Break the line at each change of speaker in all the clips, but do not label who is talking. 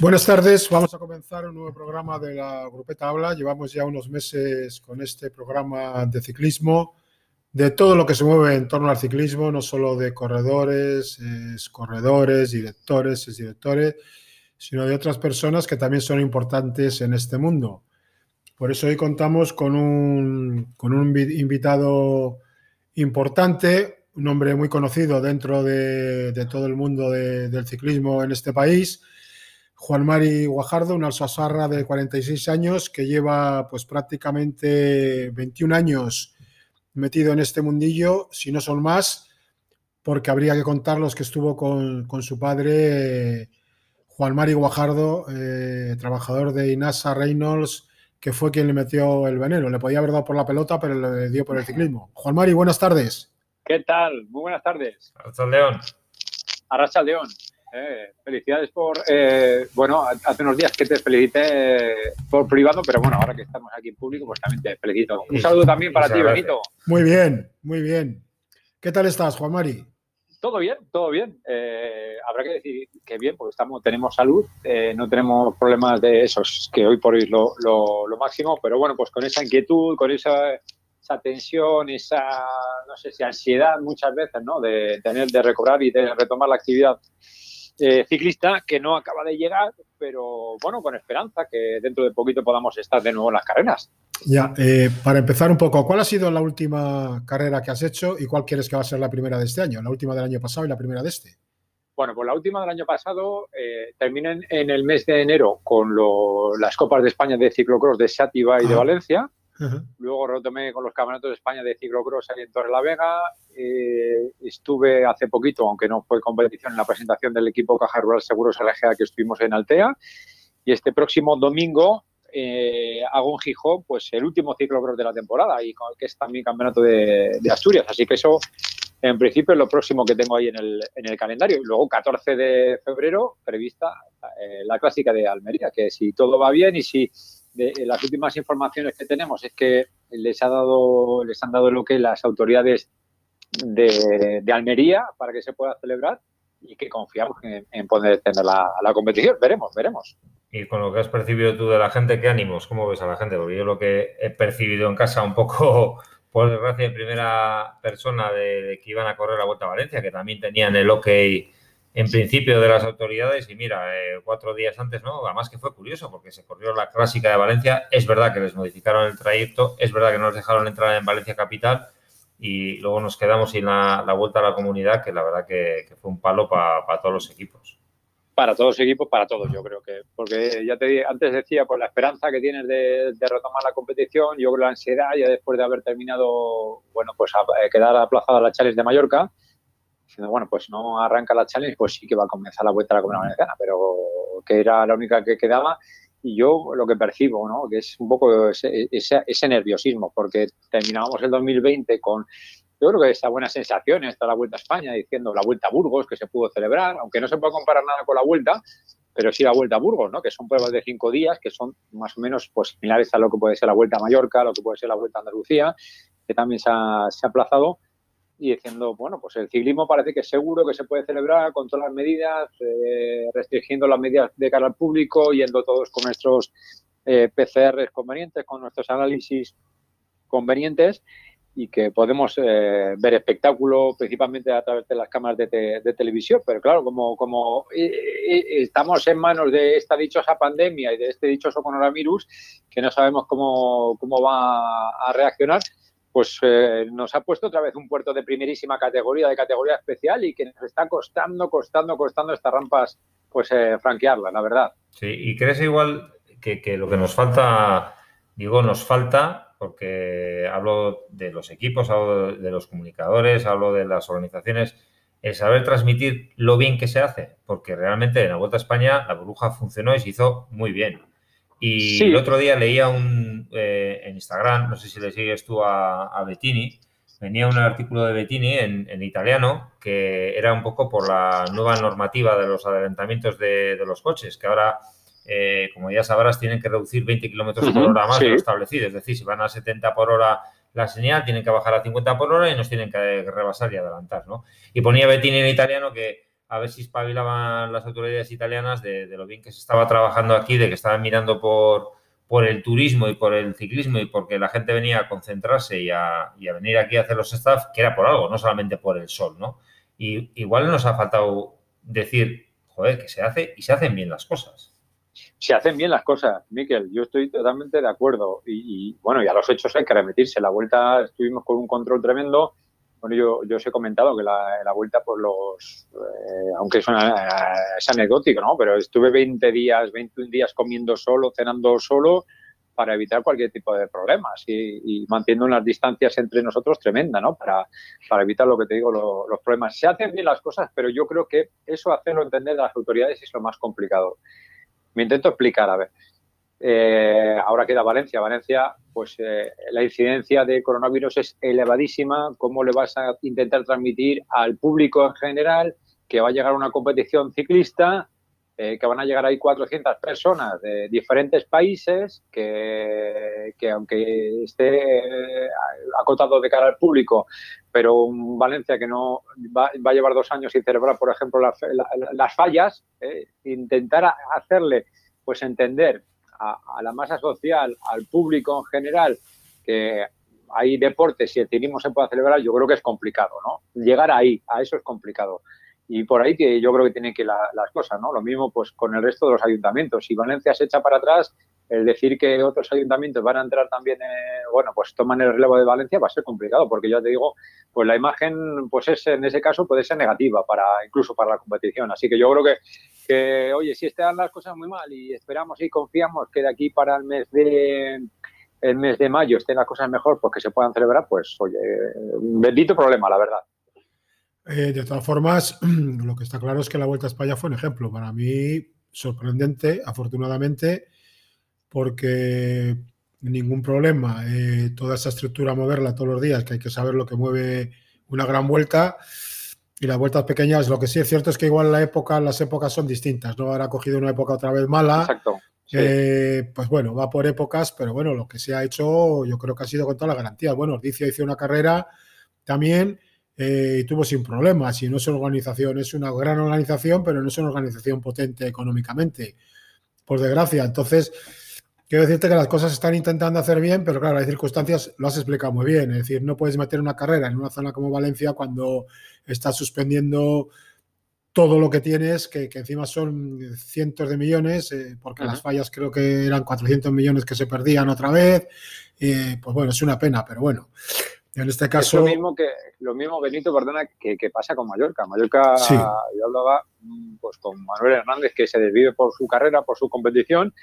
Buenas tardes, vamos a comenzar un nuevo programa de la Grupeta Habla. Llevamos ya unos meses con este programa de ciclismo, de todo lo que se mueve en torno al ciclismo, no solo de corredores, corredores, directores, es directores, sino de otras personas que también son importantes en este mundo. Por eso hoy contamos con un, con un invitado importante, un hombre muy conocido dentro de, todo el mundo del ciclismo en este país Juan Mari Guajardo, un alsasarra de 46 años que lleva pues prácticamente 21 años metido en este mundillo, si no son más, porque habría que contar los que estuvo con, su padre, Juan Mari Guajardo, eh, trabajador de Inasa Reynolds, que fue quien le metió el veneno. Le podía haber dado por la pelota, pero le dio por el ciclismo. Juan Mari, buenas tardes.
¿Qué tal? Muy buenas tardes.
Arracha León.
Arracha León. Eh, felicidades por, eh, bueno, hace unos días que te felicité por privado, pero bueno, ahora que estamos aquí en público, pues también te felicito. Un saludo también para ti, Benito.
Muy bien, muy bien. ¿Qué tal estás, Juan Mari?
Todo bien, todo bien. Eh, habrá que decir que bien, porque estamos, tenemos salud, no tenemos problemas de esos, que hoy por hoy es lo, lo, máximo, pero bueno, pues con esa inquietud, con esa, esa tensión, esa, no sé si ansiedad muchas veces, ¿no? De tener, de recobrar y de retomar la actividad eh, ciclista que no acaba de llegar, pero bueno, con esperanza que dentro de poquito podamos estar de nuevo en las carreras.
Ya, eh, para empezar un poco, ¿cuál ha sido la última carrera que has hecho y cuál quieres que va a ser la primera de este año? La última del año pasado y la primera de este.
Bueno, pues la última del año pasado eh, en el mes de enero con las Copas de España de ciclocross de Sátiva y de Luego retomé con los campeonatos de España de ciclocross en Torre la Vega. Eh, estuve hace poquito, aunque no fue competición, en la presentación del equipo Caja Rural Seguros LGA que estuvimos en Altea. Y este próximo domingo eh, hago en Gijón pues el último ciclocross de la temporada y que es también campeonato de, Asturias. Así que eso, en principio, es lo próximo que tengo ahí en el, en el calendario. Y luego, 14 de febrero, prevista eh, la clásica de Almería, que si todo va bien y si de, las últimas informaciones que tenemos es que les ha dado les han dado lo que las autoridades de, Almería para que se pueda celebrar y que confiamos en, poder tener la, competición. Veremos, veremos.
Y con lo que has percibido tú de la gente, ¿qué ánimos? ¿Cómo ves a la gente? Porque yo lo que he percibido en casa un poco, por desgracia, en primera persona de, que iban a correr la Vuelta a Valencia, que también tenían el OK en principio de las autoridades y mira, eh, cuatro días antes, ¿no? Además que fue curioso porque se corrió la clásica de Valencia, es verdad que les modificaron el trayecto, es verdad que no nos dejaron entrar en Valencia Capital y luego nos quedamos sin la, vuelta a la comunidad, que la verdad que, fue un palo para todos los equipos.
Para todos los equipos, para todos, yo creo que, porque ya te antes decía, por la esperanza que tienes de, retomar la competición, yo creo la ansiedad ya después de haber terminado, bueno, pues a, quedar aplazada la Challenge de Mallorca, diciendo, bueno, pues no arranca la challenge, pues sí que va a comenzar la vuelta a la Comunidad Valenciana, pero que era la única que quedaba. Y yo lo que percibo, ¿no? Que es un poco ese, ese, nerviosismo, porque terminábamos el 2020 con, yo creo que esa buena sensación, está la Vuelta a España, diciendo la Vuelta a Burgos, que se pudo celebrar, aunque no se puede comparar nada con la Vuelta, pero sí la Vuelta a Burgos, ¿no? Que son pruebas de cinco días, que son más o menos pues, similares a lo que puede ser la Vuelta a Mallorca, lo que puede ser la Vuelta a Andalucía, que también se ha, se ha aplazado y diciendo, bueno, pues el ciclismo parece que es seguro que se puede celebrar con todas las medidas, eh, restringiendo las medidas de cara al público, yendo todos con nuestros eh, PCRs convenientes, con nuestros análisis convenientes y que podemos eh, ver espectáculo principalmente a través de las cámaras de, televisión, pero claro, como, como estamos en manos de esta dichosa pandemia y de este dichoso coronavirus, que no sabemos cómo, cómo va a reaccionar, pues eh, nos ha puesto otra vez un puerto de primerísima categoría, de categoría especial y que nos está costando, costando, costando estas rampas, pues eh, franquearlas, la verdad.
Sí, y crees igual que, lo que nos falta, digo, nos falta, porque hablo de los equipos, hablo de los comunicadores, hablo de las organizaciones, el saber transmitir lo bien que se hace, porque realmente en la Vuelta a España la burbuja funcionó y se hizo muy bien. Y el otro día leía un, eh, en Instagram, no sé si le sigues tú a, Bettini, venía un artículo de Bettini en, italiano que era un poco por la nueva normativa de los adelantamientos de, los coches, que ahora, eh, como ya sabrás, tienen que reducir 20 kilómetros por hora más de lo establecido. Es decir, si van a 70 por hora la señal, tienen que bajar a 50 por hora y nos tienen que rebasar y adelantar, ¿no? Y ponía Bettini en italiano que a ver si espabilaban las autoridades italianas de, lo bien que se estaba trabajando aquí, de que estaban mirando por, por el turismo y por el ciclismo y porque la gente venía a concentrarse y a, venir aquí a hacer los staff, que era por algo, no solamente por el sol, ¿no? Y igual nos ha faltado decir, joder, que se hace y se hacen bien las cosas.
Se hacen bien las cosas, Miquel, yo estoy totalmente de acuerdo. Y, bueno, y a los hechos hay que remitirse. La vuelta estuvimos con un control tremendo bueno, yo, yo os he comentado que la, la vuelta por los, eh, aunque es, es anecdótico, ¿no? Pero estuve 20 días, 21 días comiendo solo, cenando solo, para evitar cualquier tipo de problemas y, y manteniendo unas distancias entre nosotros tremenda, ¿no? Para, para evitar lo que te digo, los problemas. Se hacen bien las cosas, pero yo creo que eso hacerlo entender a las autoridades es lo más complicado. Me intento explicar, a ver. Eh, ahora queda Valencia. Valencia, pues eh, la incidencia de coronavirus es elevadísima. ¿Cómo le vas a intentar transmitir al público en general que va a llegar una competición ciclista, eh, que van a llegar ahí 400 personas de diferentes países, que, aunque esté acotado de cara al público, pero un Valencia que no va, a llevar dos años sin celebrar, por ejemplo, las fallas, intentar hacerle pues entender a, la masa social, al público en general, que hay deportes y el ciclismo se puede celebrar, yo creo que es complicado, ¿no? Llegar ahí, a eso es complicado. Y por ahí que yo creo que tienen que ir las cosas, ¿no? Lo mismo pues con el resto de los ayuntamientos. Si Valencia se echa para atrás, el decir que otros ayuntamientos van a entrar también, bueno, pues toman el relevo de Valencia va a ser complicado, porque ya te digo, pues la imagen, pues es en ese caso puede ser negativa para incluso para la competición. Así que yo creo que que, oye, si están las cosas muy mal y esperamos y confiamos que de aquí para el mes de el mes de mayo estén las cosas mejor, pues que se puedan celebrar, pues, oye, bendito problema, la verdad.
Eh, de todas formas, lo que está claro es que la Vuelta a España fue un ejemplo. Para mí, sorprendente, afortunadamente, porque ningún problema. Eh, toda esa estructura, moverla todos los días, que hay que saber lo que mueve una gran vuelta y las vueltas pequeñas, lo que sí es cierto es que igual la época, las épocas son distintas, ¿no? Ahora ha cogido una época otra vez mala.
Exacto.
Eh, pues bueno, va por épocas, pero bueno, lo que se ha hecho yo creo que ha sido con toda la garantía. Bueno, Ordicio hizo una carrera también eh, y tuvo sin problemas. Y no es una organización, es una gran organización, pero no es una organización potente económicamente, por desgracia. Entonces, Quiero decirte que las cosas se están intentando hacer bien, pero claro, hay circunstancias, lo has explicado muy bien. Es decir, no puedes meter una carrera en una zona como Valencia cuando estás suspendiendo todo lo que tienes, que, encima son cientos de millones, eh, porque las fallas creo que eran 400 millones que se perdían otra vez. pues bueno, es una pena, pero bueno. En este caso.
Es lo mismo que, lo mismo, Benito, perdona, que, pasa con Mallorca. Mallorca, yo hablaba pues, con Manuel Hernández, que se desvive por su carrera, por su competición,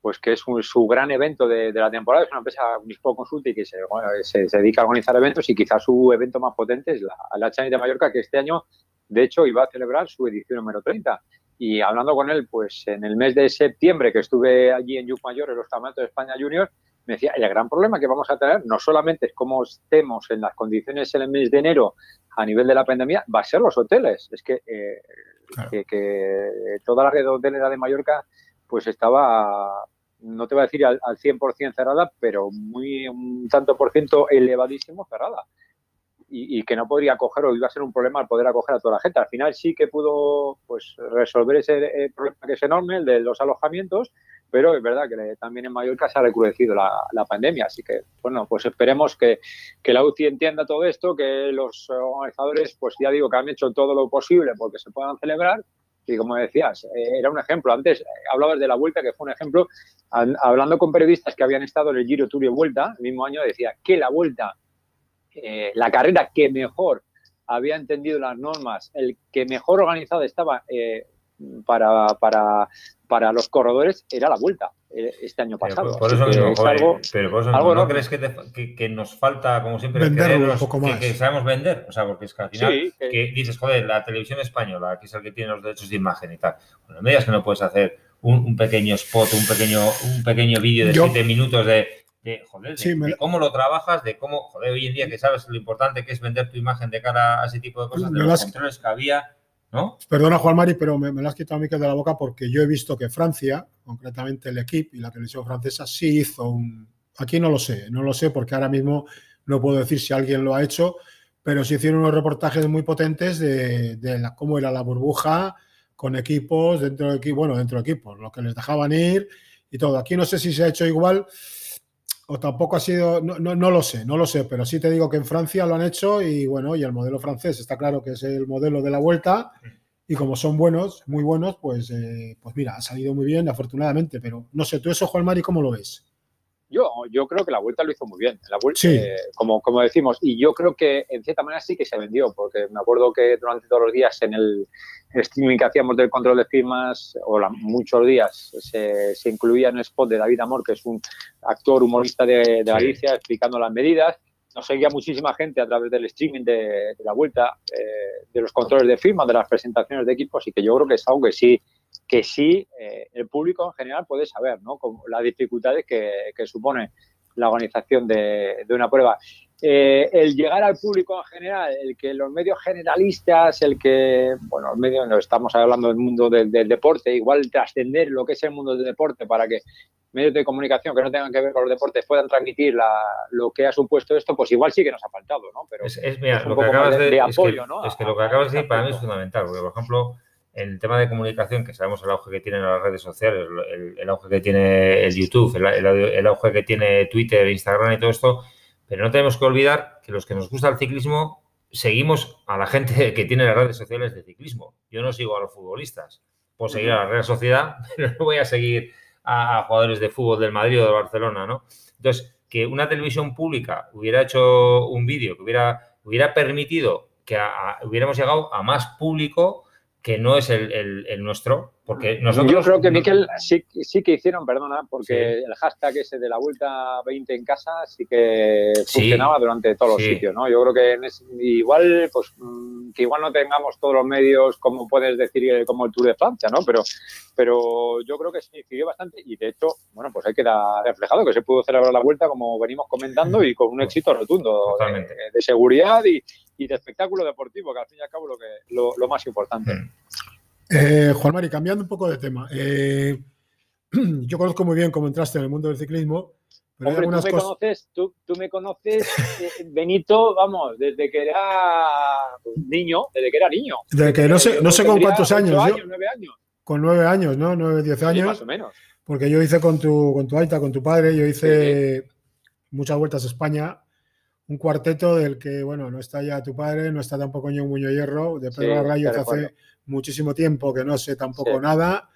pues que es su gran evento de, la temporada. Es una empresa Unispo Consulting que se, se, dedica a organizar eventos y quizás su evento más potente es la, la de Mallorca, que este año, de hecho, iba a celebrar su edición número 30. Y hablando con él, pues en el mes de septiembre, que estuve allí en Mayor, en los campeonatos de España Junior, me decía, el gran problema que vamos a tener no solamente es cómo estemos en las condiciones en el mes de enero a nivel de la pandemia, va a ser los hoteles. Es que, eh, que, toda la red hotelera de Mallorca pues estaba, no te voy a decir al, al 100% cerrada, pero muy un tanto por ciento elevadísimo cerrada. Y, que no podría acoger o iba a ser un problema al poder acoger a toda la gente. Al final sí que pudo pues resolver ese eh, problema que es enorme, el de los alojamientos, pero es verdad que también en Mallorca se ha recrudecido la, pandemia. Así que, bueno, pues esperemos que, que, la UCI entienda todo esto, que los organizadores, pues ya digo, que han hecho todo lo posible porque se puedan celebrar y como decías, eh, era un ejemplo. Antes eh, hablabas de la vuelta, que fue un ejemplo. hablando con periodistas que habían estado en el Giro Tour y Vuelta, el mismo año decía que la vuelta, eh, la carrera que mejor había entendido las normas, el que mejor organizado estaba para, para, para los corredores era la vuelta eh, este año pasado.
por eso mismo, pero por eso ¿no, crees que, que, nos falta, como siempre,
un poco más.
Que, sabemos vender? O sea, porque es que al final que dices, joder, la televisión española, que es el que tiene los derechos de imagen y tal. Bueno, me digas que no puedes hacer un, pequeño spot, un pequeño, un pequeño vídeo de siete minutos de, de, joder, de, cómo lo trabajas, de cómo, joder, hoy en día que sabes lo importante que es vender tu imagen de cara a ese tipo de cosas, de los controles que había
Perdona, Juan Mari, pero me, me, lo has quitado a mí que de la boca porque yo he visto que Francia, concretamente el equipo y la televisión francesa, sí hizo un. Aquí no lo sé, no lo sé porque ahora mismo no puedo decir si alguien lo ha hecho, pero se hicieron unos reportajes muy potentes de, cómo era la burbuja con equipos, dentro de equipos, bueno, dentro de equipos, lo que les dejaban ir y todo. Aquí no sé si se ha hecho igual o tampoco ha sido, no, no, lo sé, no lo sé, pero sí te digo que en Francia lo han hecho y bueno, y el modelo francés está claro que es el modelo de la vuelta y como son buenos, muy buenos, pues, eh, pues mira, ha salido muy bien, afortunadamente, pero no sé, tú eso, Juan Mari, ¿cómo lo ves?
Yo, yo creo que la vuelta lo hizo muy bien. La vuelta, eh, como, como decimos, y yo creo que en cierta manera sí que se vendió, porque me acuerdo que durante todos los días en el, streaming que hacíamos del control de firmas, o muchos días, se, se, incluía un spot de David Amor, que es un actor humorista de, Galicia, explicando las medidas. Nos seguía muchísima gente a través del streaming de, la vuelta, eh, de los controles de firmas, de las presentaciones de equipos, y que yo creo que es algo que sí que sí eh, el público en general puede saber, ¿no? Como las dificultades que, supone la organización de, una prueba. Eh, el llegar al público en general, el que los medios generalistas, el que, bueno, los medios, no estamos hablando del mundo del, deporte, igual trascender lo que es el mundo del deporte para que medios de comunicación que no tengan que ver con los deportes puedan transmitir lo que ha supuesto esto, pues igual sí que nos ha faltado, ¿no?
Pero es, lo que acabas de, apoyo, ¿no? Es que lo que acabas de decir para mí es fundamental, porque, por ejemplo, el tema de comunicación, que sabemos el auge que tienen las redes sociales, el, auge que tiene el YouTube, el, auge que tiene Twitter, Instagram y todo esto, pero no tenemos que olvidar que los que nos gusta el ciclismo seguimos a la gente que tiene las redes sociales de ciclismo. Yo no sigo a los futbolistas, puedo seguir a la Real Sociedad, pero no voy a seguir a, jugadores de fútbol del Madrid o de Barcelona, ¿no? Entonces, que una televisión pública hubiera hecho un vídeo que hubiera, hubiera permitido que hubiéramos llegado a más público, que no es el, nuestro, porque nosotros...
Yo creo que, Miquel, sí, sí que hicieron, perdona, porque el hashtag ese de la vuelta 20 en casa sí que funcionaba durante todos los sitios, ¿no? Yo creo que igual, pues, mm, que igual no tengamos todos los medios, como puedes decir, eh, como el Tour de Francia, ¿no? Pero, pero yo creo que sí incidió bastante y, de hecho, bueno, pues ahí queda reflejado que se pudo celebrar la vuelta, como venimos comentando, y con un éxito rotundo de seguridad y, y de espectáculo deportivo, que al fin y al cabo lo, que, lo, más importante. Mm.
Eh, Juan Mari, cambiando un poco de tema. Eh, yo conozco muy bien cómo entraste en el mundo del ciclismo.
Pero tú, me conoces, tú, me conoces, eh, Benito, vamos, desde que era niño, desde que era niño.
Desde que no sé, no sé con cuántos años.
años nueve años.
Con nueve años, ¿no? Nueve, diez años.
más o menos.
Porque yo hice con tu, con tu Aita, con tu padre, yo hice muchas vueltas a España un cuarteto del que, bueno, no está ya tu padre, no está tampoco Ño Muño Hierro, de Pedro Rayo, que hace muchísimo tiempo que no sé tampoco nada.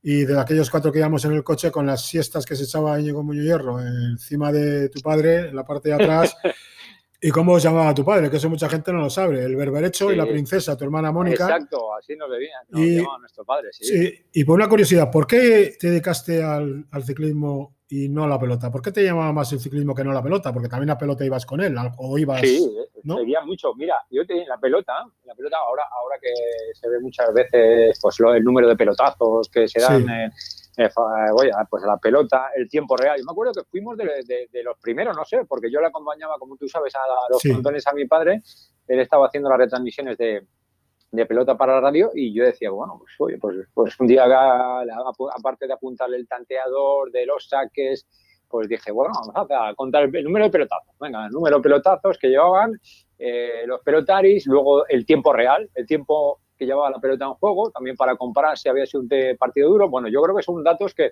Y de aquellos cuatro que íbamos en el coche con las siestas que se echaba Íñigo Muño Hierro encima de tu padre, en la parte de atrás. ¿Y cómo se llamaba tu padre? Que eso mucha gente no lo sabe. El berberecho y la princesa, tu hermana Mónica.
Exacto, así nos bebía, y, nuestro padre, sí.
Y por una curiosidad, ¿por qué te dedicaste al, al ciclismo y no la pelota. ¿Por qué te llamaba más el ciclismo que no la pelota? Porque también la pelota ibas con él, o ibas.
Sí, ¿no? seguía mucho. Mira, yo te, la pelota, la pelota ahora, ahora que se ve muchas veces pues el número de pelotazos que se dan pues a la pelota, el tiempo real. Yo me acuerdo que fuimos de, los primeros, no sé, porque yo le acompañaba, como tú sabes, a, los montones a mi padre. Él estaba haciendo las retransmisiones de, de pelota para la radio y yo decía, bueno, pues oye, pues, pues un día aparte de apuntarle el tanteador, de los saques, pues dije, bueno, vamos a contar el, número de pelotazos. Venga, el número de pelotazos que llevaban eh, los pelotaris, luego el tiempo real, el tiempo que llevaba la pelota en juego, también para comparar si había sido un partido duro. Bueno, yo creo que son datos que,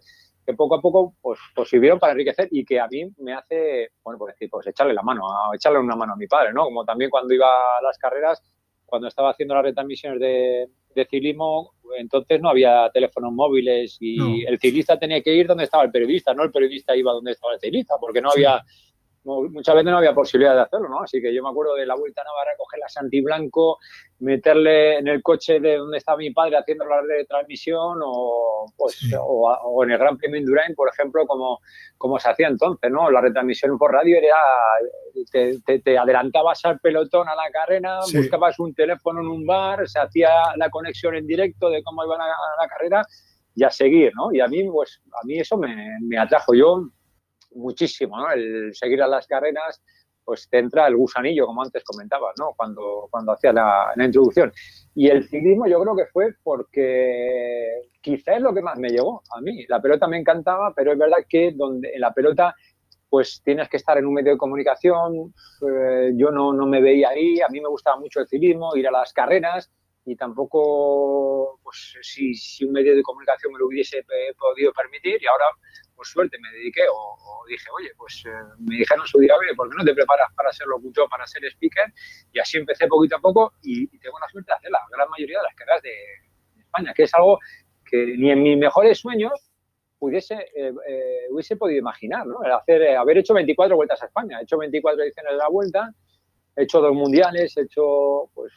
poco a poco pues, pues, sirvieron para enriquecer y que a mí me hace, bueno, pues decir, pues echarle la mano, a, echarle una mano a mi padre, ¿no? Como también cuando iba a las carreras, cuando estaba haciendo las retransmisiones de, de ciclismo, entonces no había teléfonos móviles y el ciclista tenía que ir donde estaba el periodista, no el periodista iba donde estaba el ciclista, porque no había muchas veces no había posibilidad de hacerlo, ¿no? Así que yo me acuerdo de la Vuelta a Navarra, coger la Santi Blanco, meterle en el coche de donde estaba mi padre haciendo la transmisión o, pues, o, en el Gran Premio Indurain, por ejemplo, como, como se hacía entonces, ¿no? La retransmisión por radio era, te, te, adelantabas al pelotón a la carrera, buscabas un teléfono en un bar, se hacía la conexión en directo de cómo iban a, la carrera y a seguir, ¿no? Y a mí, pues, a mí eso me, me atrajo. Yo muchísimo, ¿no? El seguir a las carreras, pues te entra el gusanillo, como antes comentabas, ¿no? Cuando, cuando hacía la, introducción. Y el ciclismo yo creo que fue porque quizá es lo que más me llegó a mí. La pelota me encantaba, pero es verdad que donde en la pelota pues tienes que estar en un medio de comunicación. Eh, yo no, no, me veía ahí, a mí me gustaba mucho el ciclismo, ir a las carreras y tampoco, pues si, si un medio de comunicación me lo hubiese eh, podido permitir y ahora, por suerte, me dediqué o, dije, oye, pues eh, me dijeron su día, oye, ¿por qué no te preparas para ser locutor, para ser speaker? Y así empecé poquito a poco y, tengo la suerte de hacer la gran mayoría de las carreras de, España, que es algo que ni en mis mejores sueños pudiese, eh, eh, hubiese podido imaginar, ¿no? hacer, eh, haber hecho 24 vueltas a España. He hecho 24 ediciones de la vuelta, he hecho dos mundiales, he hecho, pues,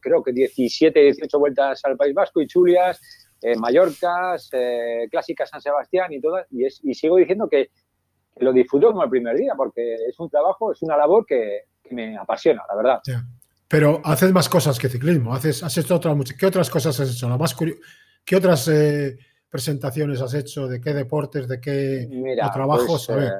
creo que 17, 18 vueltas al País Vasco y Chulias, Mallorcas, Clásicas San Sebastián y todas. Y, es, y sigo diciendo que, lo disfruto como el primer día, porque es un trabajo, es una labor que, me apasiona, la verdad.
Pero haces más cosas que ciclismo, haces, has hecho otras, ¿qué otras cosas has hecho? más ¿Qué otras presentaciones has hecho? ¿De qué deportes? ¿De qué trabajos?
Pues, eh,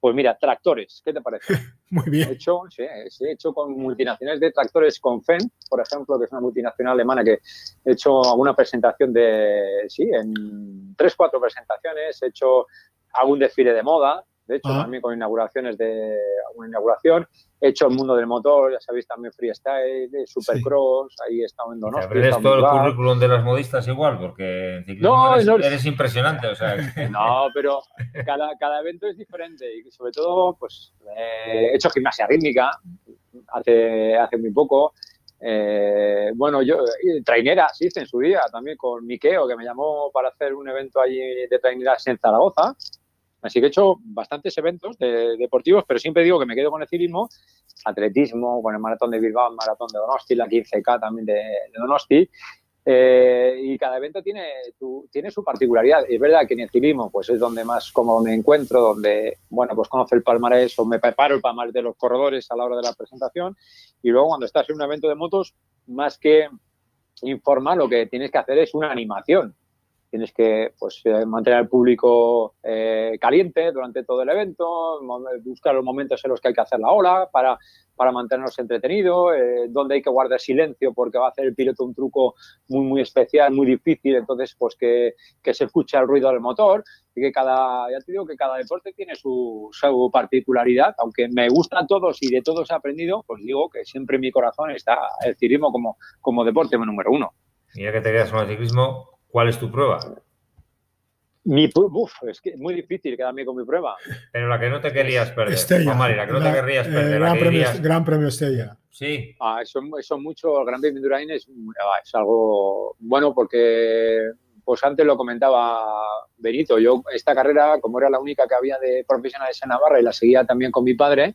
pues, mira, tractores, ¿qué te parece?
Muy bien.
He hecho, sí, he hecho con multinacionales de tractores con FEN, por ejemplo, que es una multinacional alemana que he hecho alguna presentación de, sí, en tres, cuatro presentaciones, he hecho algún desfile de moda, de hecho, ah. también con inauguraciones de una inauguración. He hecho el mundo del motor, ya sabéis, también freestyle, supercross, ahí he estado en Donosti.
¿Ves todo el currículum de las modistas igual? Porque en no, eres, impresionante. O sea.
no, pero cada, cada evento es diferente y sobre todo, pues, he hecho gimnasia rítmica hace, hace muy poco. Eh, bueno, yo, traineras hice en su día también con Miqueo, que me llamó para hacer un evento allí de traineras en Zaragoza. Así que he hecho bastantes eventos deportivos, pero siempre digo que me quedo con el ciclismo, atletismo, con el maratón de Bilbao, el maratón de Donosti, la 15K también de, Donosti. Eh, y cada evento tiene, tiene su particularidad. Es verdad que en el ciclismo pues es donde más cómodo me encuentro, donde, bueno, pues conozco el palmarés o me preparo el palmarés de los corredores a la hora de la presentación. Y luego cuando estás en un evento de motos, más que informar, lo que tienes que hacer es una animación tienes que pues, eh, mantener al público eh, caliente durante todo el evento, buscar los momentos en los que hay que hacer la ola para, para mantenernos entretenidos, eh, donde hay que guardar silencio porque va a hacer el piloto un truco muy, muy especial, muy difícil, entonces pues que, que se escuche el ruido del motor y que cada, ya te digo que cada deporte tiene su, su particularidad, aunque me gustan todos y de todos he aprendido, pues digo que siempre en mi corazón está el ciclismo como, como deporte número uno.
Mira que te quedas con el ciclismo, ¿Cuál es tu prueba?
Mi, uf, es que es muy difícil quedarme con mi prueba.
Pero la que no te querías perder.
Estella.
la que no te querrías eh, perder.
gran, premio, gran, premio, Estella.
Sí.
Ah, eso, eso mucho. El Gran Premio Durain es, ah, es algo bueno porque pues antes lo comentaba Benito, yo esta carrera, como era la única que había de profesionales en Navarra y la seguía también con mi padre,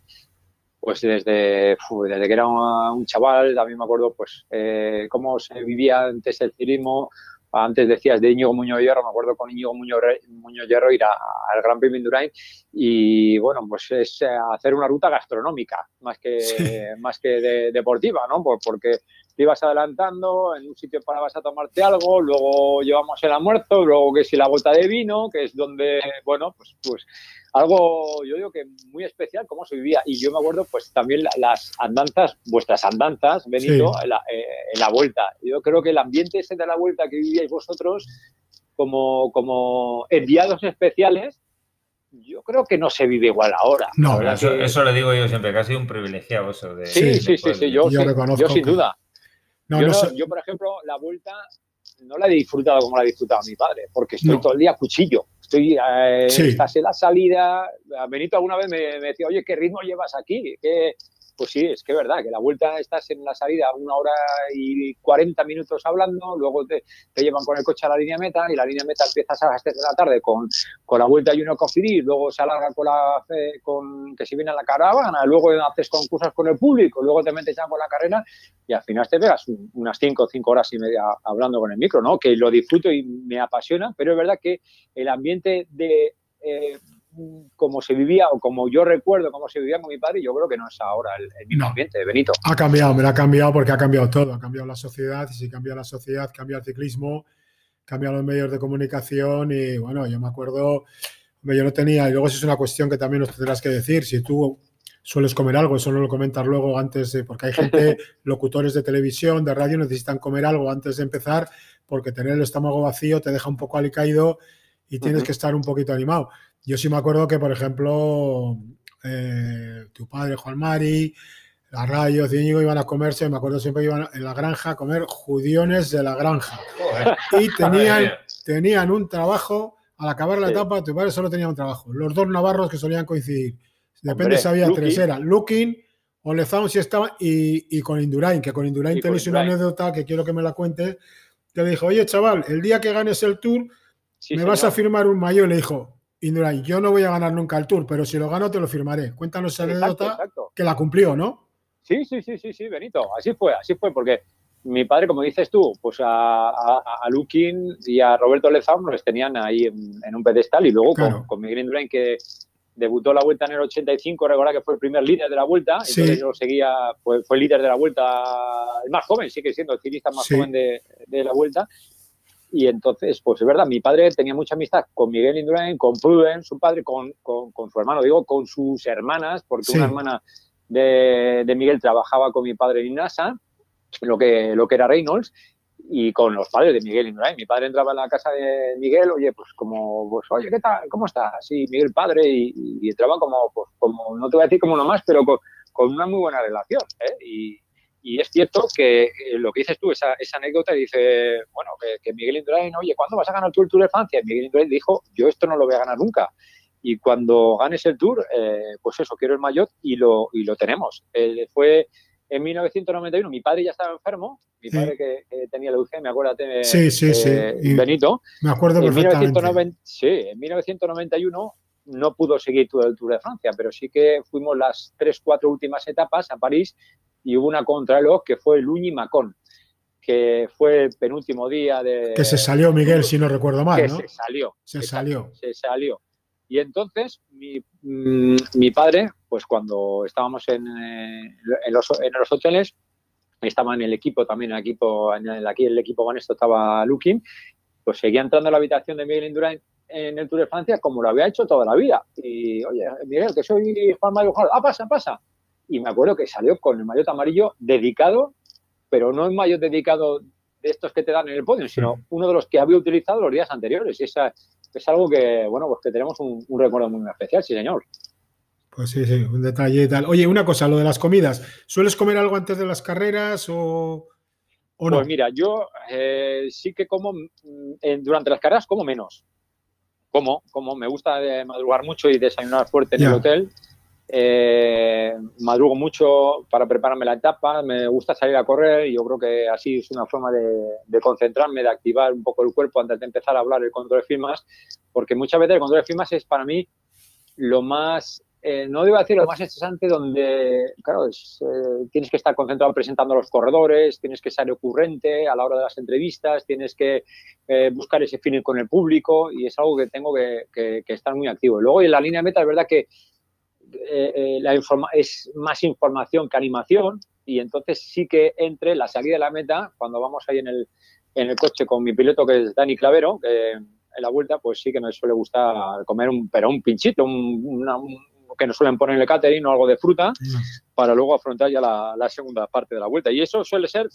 pues desde, desde que era un, chaval, también me acuerdo pues eh, cómo se vivía antes el ciclismo, antes decías de Íñigo Muñoz Hierro, me acuerdo con Íñigo Muñoz, Muñoz Hierro ir al Gran Premio Indurain y bueno, pues es eh, hacer una ruta gastronómica más que, más que deportiva, ¿no? Porque te ibas adelantando, en un sitio parabas a tomarte algo, luego llevamos el almuerzo, luego que si la bota de vino, que es donde, bueno, pues, pues algo, yo digo que muy especial cómo se vivía. Y yo me acuerdo, pues también las andanzas, vuestras andanzas, Benito, en, la, eh, en, la, vuelta. Yo creo que el ambiente ese de la vuelta que vivíais vosotros como, como enviados especiales, yo creo que no se vive igual ahora.
No, eso, le digo yo siempre, que ha sido un privilegiado eso de...
Sí, sí, sí, sí, yo, yo, sin duda. Yo, por ejemplo, la vuelta no la he disfrutado como la ha disfrutado mi padre, porque estoy todo el día cuchillo. Estoy, eh, estás en la salida. Benito alguna vez me, me, decía, oye, ¿qué ritmo llevas aquí? ¿Qué, pues sí, es que es verdad, que la vuelta estás en la salida una hora y 40 minutos hablando, luego te, llevan con el coche a la línea meta y la línea meta empiezas a las 3 de la tarde con, con la vuelta y uno coffee luego se alarga con la con que si viene a la caravana, luego haces concursos con el público, luego te metes ya con la carrera y al final te pegas unas 5 o 5 horas y media hablando con el micro, ¿no? Que lo disfruto y me apasiona, pero es verdad que el ambiente de eh, como se vivía o como yo recuerdo cómo se vivía con mi padre, yo creo que no es ahora el, mismo ambiente de Benito.
Ha cambiado, me lo ha cambiado porque ha cambiado todo, ha cambiado la sociedad y si cambia la sociedad, cambia el ciclismo, cambia los medios de comunicación y bueno, yo me acuerdo, yo no tenía, y luego eso es una cuestión que también nos tendrás que decir, si tú sueles comer algo, eso no lo comentas luego antes, porque hay gente, locutores de televisión, de radio, necesitan comer algo antes de empezar porque tener el estómago vacío te deja un poco alicaído y tienes que estar un poquito animado. Yo sí me acuerdo que, por ejemplo, eh, tu padre Juan Mari, la radio Íñigo iban a comerse, me acuerdo siempre que iban en la granja a comer judiones de la granja. Y tenían, tenían un trabajo, al acabar la etapa, tu padre solo tenía un trabajo. Los dos navarros que solían coincidir. Depende si había tres, era Looking, Olezaun si estaba y, con Indurain, que con Indurain tenéis una anécdota que quiero que me la cuente. Te dijo, oye chaval, el día que ganes el tour, me vas a firmar un mayo. Le dijo, Indurain, yo no voy a ganar nunca el tour, pero si lo gano te lo firmaré. Cuéntanos esa anécdota que la cumplió, ¿no?
Sí, sí, sí, sí, sí, Benito. Así fue, así fue, porque mi padre, como dices tú, pues a, a, Lukin y a Roberto Lezaun los tenían ahí en, un pedestal y luego con, Miguel Indurain que debutó la vuelta en el 85, recuerda que fue el primer líder de la vuelta, entonces yo seguía, fue, fue líder de la vuelta, el más joven, sigue siendo el ciclista más joven de, de, la vuelta. Y entonces, pues es verdad, mi padre tenía mucha amistad con Miguel Indurain, con Prudence, su padre, con, con, con, su hermano, digo, con sus hermanas, porque una hermana de, de, Miguel trabajaba con mi padre en NASA, lo que, lo que era Reynolds, y con los padres de Miguel Indurain. Mi padre entraba en la casa de Miguel, oye, pues como, pues, oye, ¿qué tal? ¿Cómo estás? Sí, Miguel padre, y, entraba como, pues, como, no te voy a decir como uno más, pero con, con una muy buena relación. ¿eh? Y, y, es cierto que eh, lo que dices tú, esa, esa anécdota, dice, bueno, que, que, Miguel Indurain, oye, ¿cuándo vas a ganar tú el Tour de Francia? Y Miguel Indurain dijo, yo esto no lo voy a ganar nunca y cuando ganes el Tour, eh, pues eso, quiero el maillot y lo, y lo tenemos. Eh, fue en 1991, mi padre ya estaba enfermo, mi padre que, tenía leucemia, acuérdate,
sí, sí, sí.
Benito.
Me acuerdo perfectamente.
En sí, en 1991 no pudo seguir todo el Tour de Francia, pero sí que fuimos las tres, cuatro últimas etapas a París y hubo una contrarreloj que fue el Uñi Macón, que fue el penúltimo día de...
Que se salió Miguel, si no recuerdo mal,
que
¿no?
se salió.
Se salió.
Se salió. Y entonces mm, mi, padre, pues cuando estábamos en, eh, en, los, en, los, hoteles, estaba en el equipo también, el equipo, en el, aquí el equipo Banesto estaba Looking, pues seguía entrando a la habitación de Miguel Indurain en el Tour de Francia como lo había hecho toda la vida. Y, oye, Miguel, que soy Juan Mario ah, pasa, pasa. Y me acuerdo que salió con el maillot amarillo dedicado, pero no el maillot dedicado de estos que te dan en el podio, sino uno de los que había utilizado los días anteriores. Y esa, es algo que, bueno, pues que tenemos un, recuerdo muy especial, sí, señor.
Pues sí, sí, un detalle y tal. Oye, una cosa, lo de las comidas. ¿Sueles comer algo antes de las carreras o, no?
Pues mira, yo eh, sí que como, mm, durante las carreras como menos. Como, como, me gusta madrugar mucho y desayunar fuerte en el hotel. Eh, madrugo mucho para prepararme la etapa, me gusta salir a correr y yo creo que así es una forma de, concentrarme, de activar un poco el cuerpo antes de empezar a hablar el control de firmas, porque muchas veces el control de firmas es para mí lo más, eh, no debo decir lo más estresante, donde, claro, eh, tienes que estar concentrado presentando a los corredores, tienes que ser ocurrente a la hora de las entrevistas, tienes que buscar ese feeling con el público y es algo que tengo que estar muy activo. Luego en la línea de meta es verdad que eh, eh, la informa es más información que animación y entonces sí que entre la salida de la meta, cuando vamos ahí en el, en el coche con mi piloto que es Dani Clavero, en la vuelta pues sí que nos suele gustar comer un, pero un pinchito, un, que nos suelen poner en el catering o algo de fruta para luego afrontar ya la, segunda parte de la vuelta. Y eso suele ser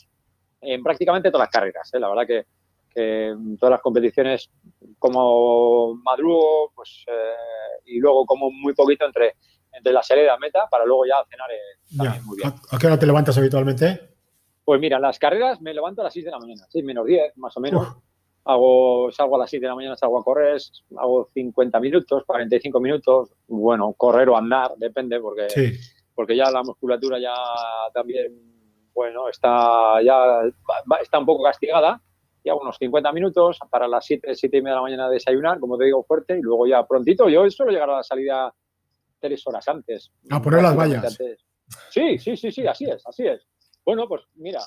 en prácticamente todas las carreras. ¿eh? La verdad que, en todas las competiciones como madrugo pues, y luego como muy poquito entre entre la salida y la meta para luego ya cenar eh, muy bien.
¿A qué hora te levantas habitualmente?
Pues mira, las carreras me levanto a las 6 de la mañana, 6 menos 10 más o menos. Hago, salgo a las 6 de la mañana, salgo a correr, hago 50 minutos, 45 minutos, bueno, correr o andar, depende, porque, porque ya la musculatura ya también, bueno, está ya está un poco castigada y hago unos 50 minutos para las 7, 7 y media de la mañana desayunar, como te digo, fuerte, y luego ya prontito, yo suelo llegar a la salida tres horas antes.
A poner las vallas.
Sí, sí, sí, sí, así es, así es. Bueno, pues mira,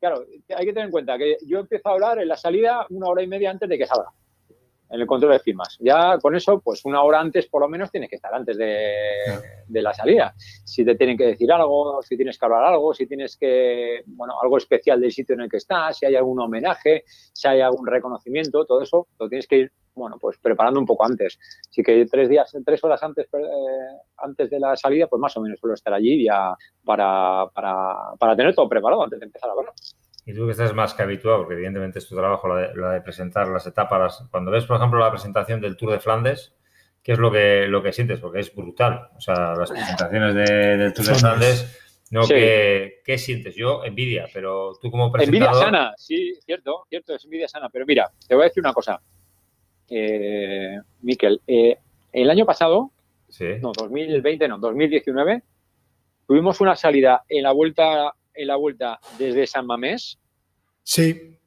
claro, hay que tener en cuenta que yo empiezo a hablar en la salida una hora y media antes de que salga, en el control de firmas. Ya con eso, pues una hora antes por lo menos tienes que estar antes de, de, la salida. Si te tienen que decir algo, si tienes que hablar algo, si tienes que, bueno, algo especial del sitio en el que estás, si hay algún homenaje, si hay algún reconocimiento, todo eso lo tienes que ir bueno, pues preparando un poco antes. Así que tres días, tres horas antes, eh, antes de la salida, pues más o menos suelo estar allí ya para, para, para tener todo preparado antes de empezar a verlo.
Y tú que estás más que habituado, porque evidentemente es tu trabajo la de, presentar las etapas. Cuando ves, por ejemplo, la presentación del Tour de Flandes, qué es lo que, lo que sientes, porque es brutal. O sea, las presentaciones de, de Tour de Flandes, no, ¿qué, ¿qué, sientes? Yo, envidia, pero tú como presentador...
Envidia sana, sí, cierto, cierto, es envidia sana. Pero mira, te voy a decir una cosa, eh, Miquel. Eh, el año pasado, no, 2020, no, 2019, tuvimos una salida en la vuelta, en la vuelta desde San Mamés.
Sí.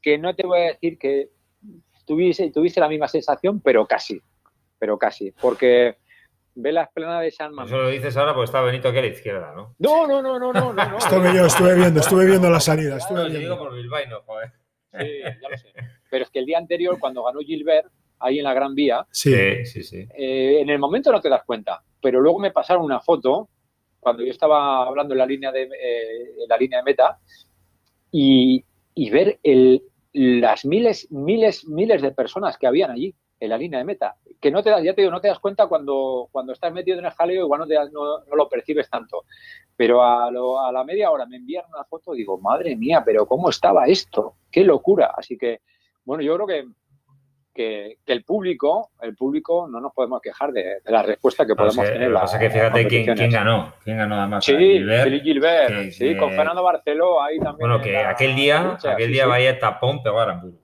Que no te voy a decir que tuviste, tuviste la misma sensación, pero casi, pero casi, porque ve la esplanada de San Mamés.
Eso lo dices ahora porque está Benito aquí a la izquierda, ¿no?
No, no, no, no, no. no,
estuve yo, estuve viendo, estuve viendo la salida. Estuve
viendo. digo por Bilbao, joder.
Sí, ya lo sé. Pero es que el día anterior, cuando ganó Gilbert, ahí en la Gran Vía,
sí, sí, sí.
Eh, en el momento no te das cuenta, pero luego me pasaron una foto cuando yo estaba hablando en la línea de, eh, la línea de meta y, y ver el, las miles, miles, miles de personas que habían allí en la línea de meta. Que no te das, ya te digo, no te das cuenta cuando, cuando estás metido en el jaleo, igual no, te no, lo percibes tanto. Pero a, a, la media hora me envían una foto y digo, madre mía, pero ¿cómo estaba esto? ¡Qué locura! Así que, bueno, yo creo que que, el público, el público no nos podemos quejar de, la respuesta que podemos tener.
Lo que pasa es que fíjate quién, quién, ganó, quién ganó además.
Sí, Gilbert, Gilbert sí, con Fernando Barceló ahí también.
Bueno, que aquel día, aquel día vaya tapón pegó a Aramburu.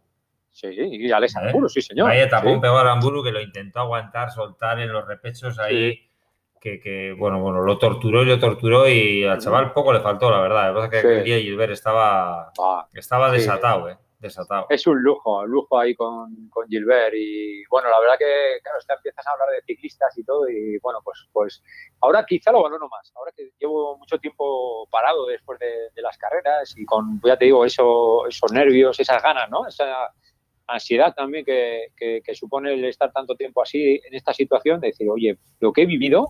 Sí, y Alex ¿Eh? Aramburu, sí señor.
Vaya tapón pegó a Aramburu que lo intentó aguantar, soltar en los repechos ahí. Que, que, bueno, bueno, lo torturó y lo torturó y al chaval poco le faltó, la verdad. Lo que pasa es que aquel día Gilbert estaba, ah, estaba desatado, ¿eh?
Es un lujo, un lujo ahí con, con, Gilbert y bueno, la verdad que, claro, empiezas a hablar de ciclistas y todo y bueno, pues, pues ahora quizá lo valoro más, ahora que llevo mucho tiempo parado después de, las carreras y con, ya te digo, eso, esos nervios, esas ganas, ¿no? Esa ansiedad también que, que, supone el estar tanto tiempo así en esta situación, de decir, oye, lo que he vivido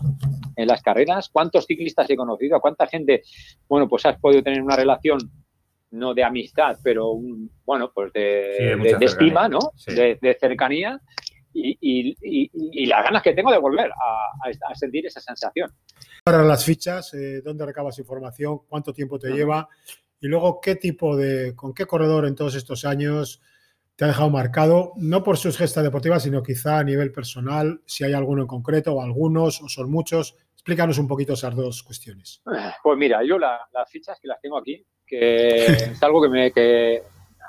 en las carreras, cuántos ciclistas he conocido, cuánta gente, bueno, pues has podido tener una relación no de amistad, pero un, bueno, pues de, estima, ¿no? De, cercanía y, y, las ganas que tengo de volver a, sentir esa sensación.
Para las fichas, eh, ¿dónde recabas información? ¿Cuánto tiempo te lleva? Y luego, ¿qué tipo de, con qué corredor en todos estos años te ha dejado marcado? No por sus gestas deportivas, sino quizá a nivel personal, si hay alguno en concreto o algunos o son muchos. Explícanos un poquito esas dos cuestiones.
Pues mira, yo las fichas que las tengo aquí, que es algo que, me, que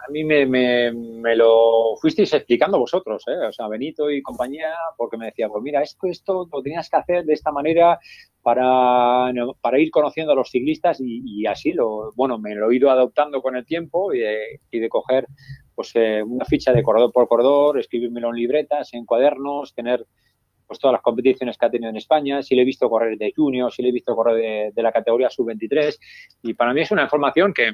a mí me, me, lo fuisteis explicando vosotros, ¿eh? o sea, Benito y compañía, porque me decía, pues mira, esto, esto lo tenías que hacer de esta manera para, para ir conociendo a los ciclistas y, así lo, bueno, me lo he ido adoptando con el tiempo y de, y de coger pues eh, una ficha de corredor por corredor, escribírmelo en libretas, en cuadernos, tener pues todas las competiciones que ha tenido en España, si le he visto correr de junior, si le he visto correr de, la categoría sub-23 y para mí es una información que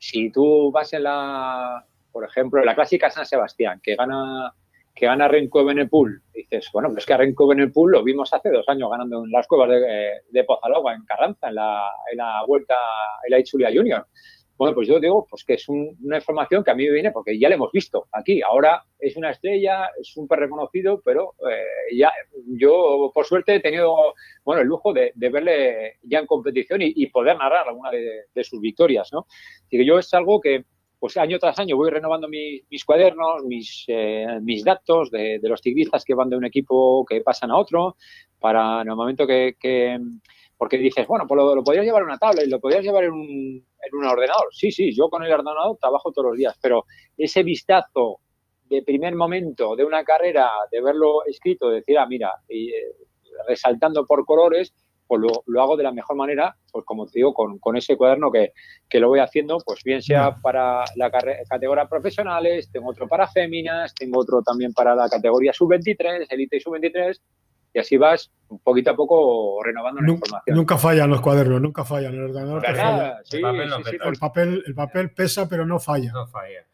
si tú vas en la, por ejemplo, en la clásica San Sebastián, que gana que gana Renko Benepul, dices, bueno, pues que a Renko Benepul lo vimos hace dos años ganando en las cuevas de, de Pozalogua, en Carranza, en la, en la vuelta, en la Itzulia Junior. Bueno, pues yo digo pues que es una información que a mí me viene porque ya la hemos visto aquí. Ahora es una estrella, es súper reconocido, pero eh, ya yo por suerte he tenido bueno el lujo de, verle ya en competición y, poder narrar alguna de, sus victorias, ¿no? Así que yo es algo que pues año tras año voy renovando mis cuadernos, mis, eh, mis datos de, los ciclistas que van de un equipo que pasan a otro, para en el momento que, porque dices, bueno, pues lo, podrías llevar en una tabla y lo podrías llevar en un, en un ordenador. Sí, sí, yo con el ordenador trabajo todos los días, pero ese vistazo de primer momento de una carrera, de verlo escrito, de decir, ah, mira, y, eh, resaltando por colores, pues lo, hago de la mejor manera, pues como te digo, con, con ese cuaderno que, que, lo voy haciendo, pues bien sea para la categoría profesionales, tengo otro para féminas, tengo otro también para la categoría sub-23, elite y sub-23, y así vas poquito a poco renovando la información.
Nunca fallan los cuadernos, nunca fallan. El ordenador el, papel el, papel, pesa, pero no falla.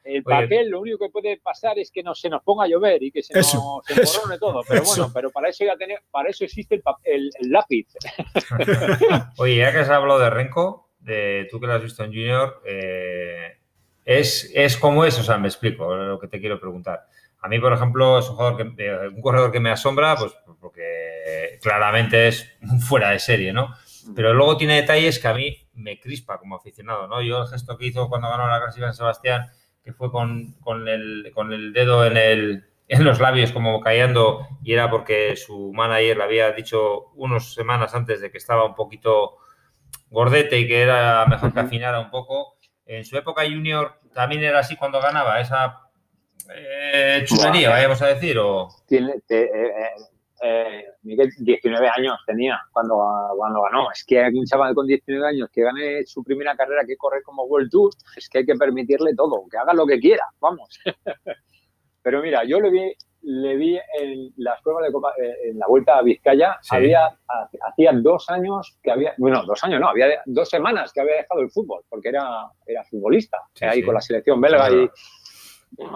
El papel, lo único que puede pasar es que no se nos ponga a llover y que se nos se todo. Pero bueno, pero para eso, ya tener, para eso existe el, lápiz.
Oye, ya que se hablado de Renko, de tú que lo has visto en Junior, eh, es, es como es, o sea, me explico lo que te quiero preguntar. A mí, por ejemplo, es un, jugador que, eh, un corredor que me asombra, pues porque claramente es fuera de serie, ¿no? Pero luego tiene detalles que a mí me crispa como aficionado, ¿no? Yo el gesto que hizo cuando ganó la Clásica en Sebastián, que fue con, el, con el dedo en el, en los labios como callando y era porque su manager le había dicho unas semanas antes de que estaba un poquito gordete y que era mejor que afinara un poco. En su época junior también era así cuando ganaba, esa eh, chulería, vamos a decir, o...
Tiene, eh, eh, Miguel 19 años tenía cuando, cuando ganó. Es que hay un chaval con 19 años que gane su primera carrera que corre como World Tour, es que hay que permitirle todo, que haga lo que quiera, vamos. Pero mira, yo le vi, le vi en las pruebas de Copa, eh, en la Vuelta a Vizcaya, había, hacía dos años que había, bueno, dos años no, había dos semanas que había dejado el fútbol, porque era, era futbolista, ahí con la selección belga y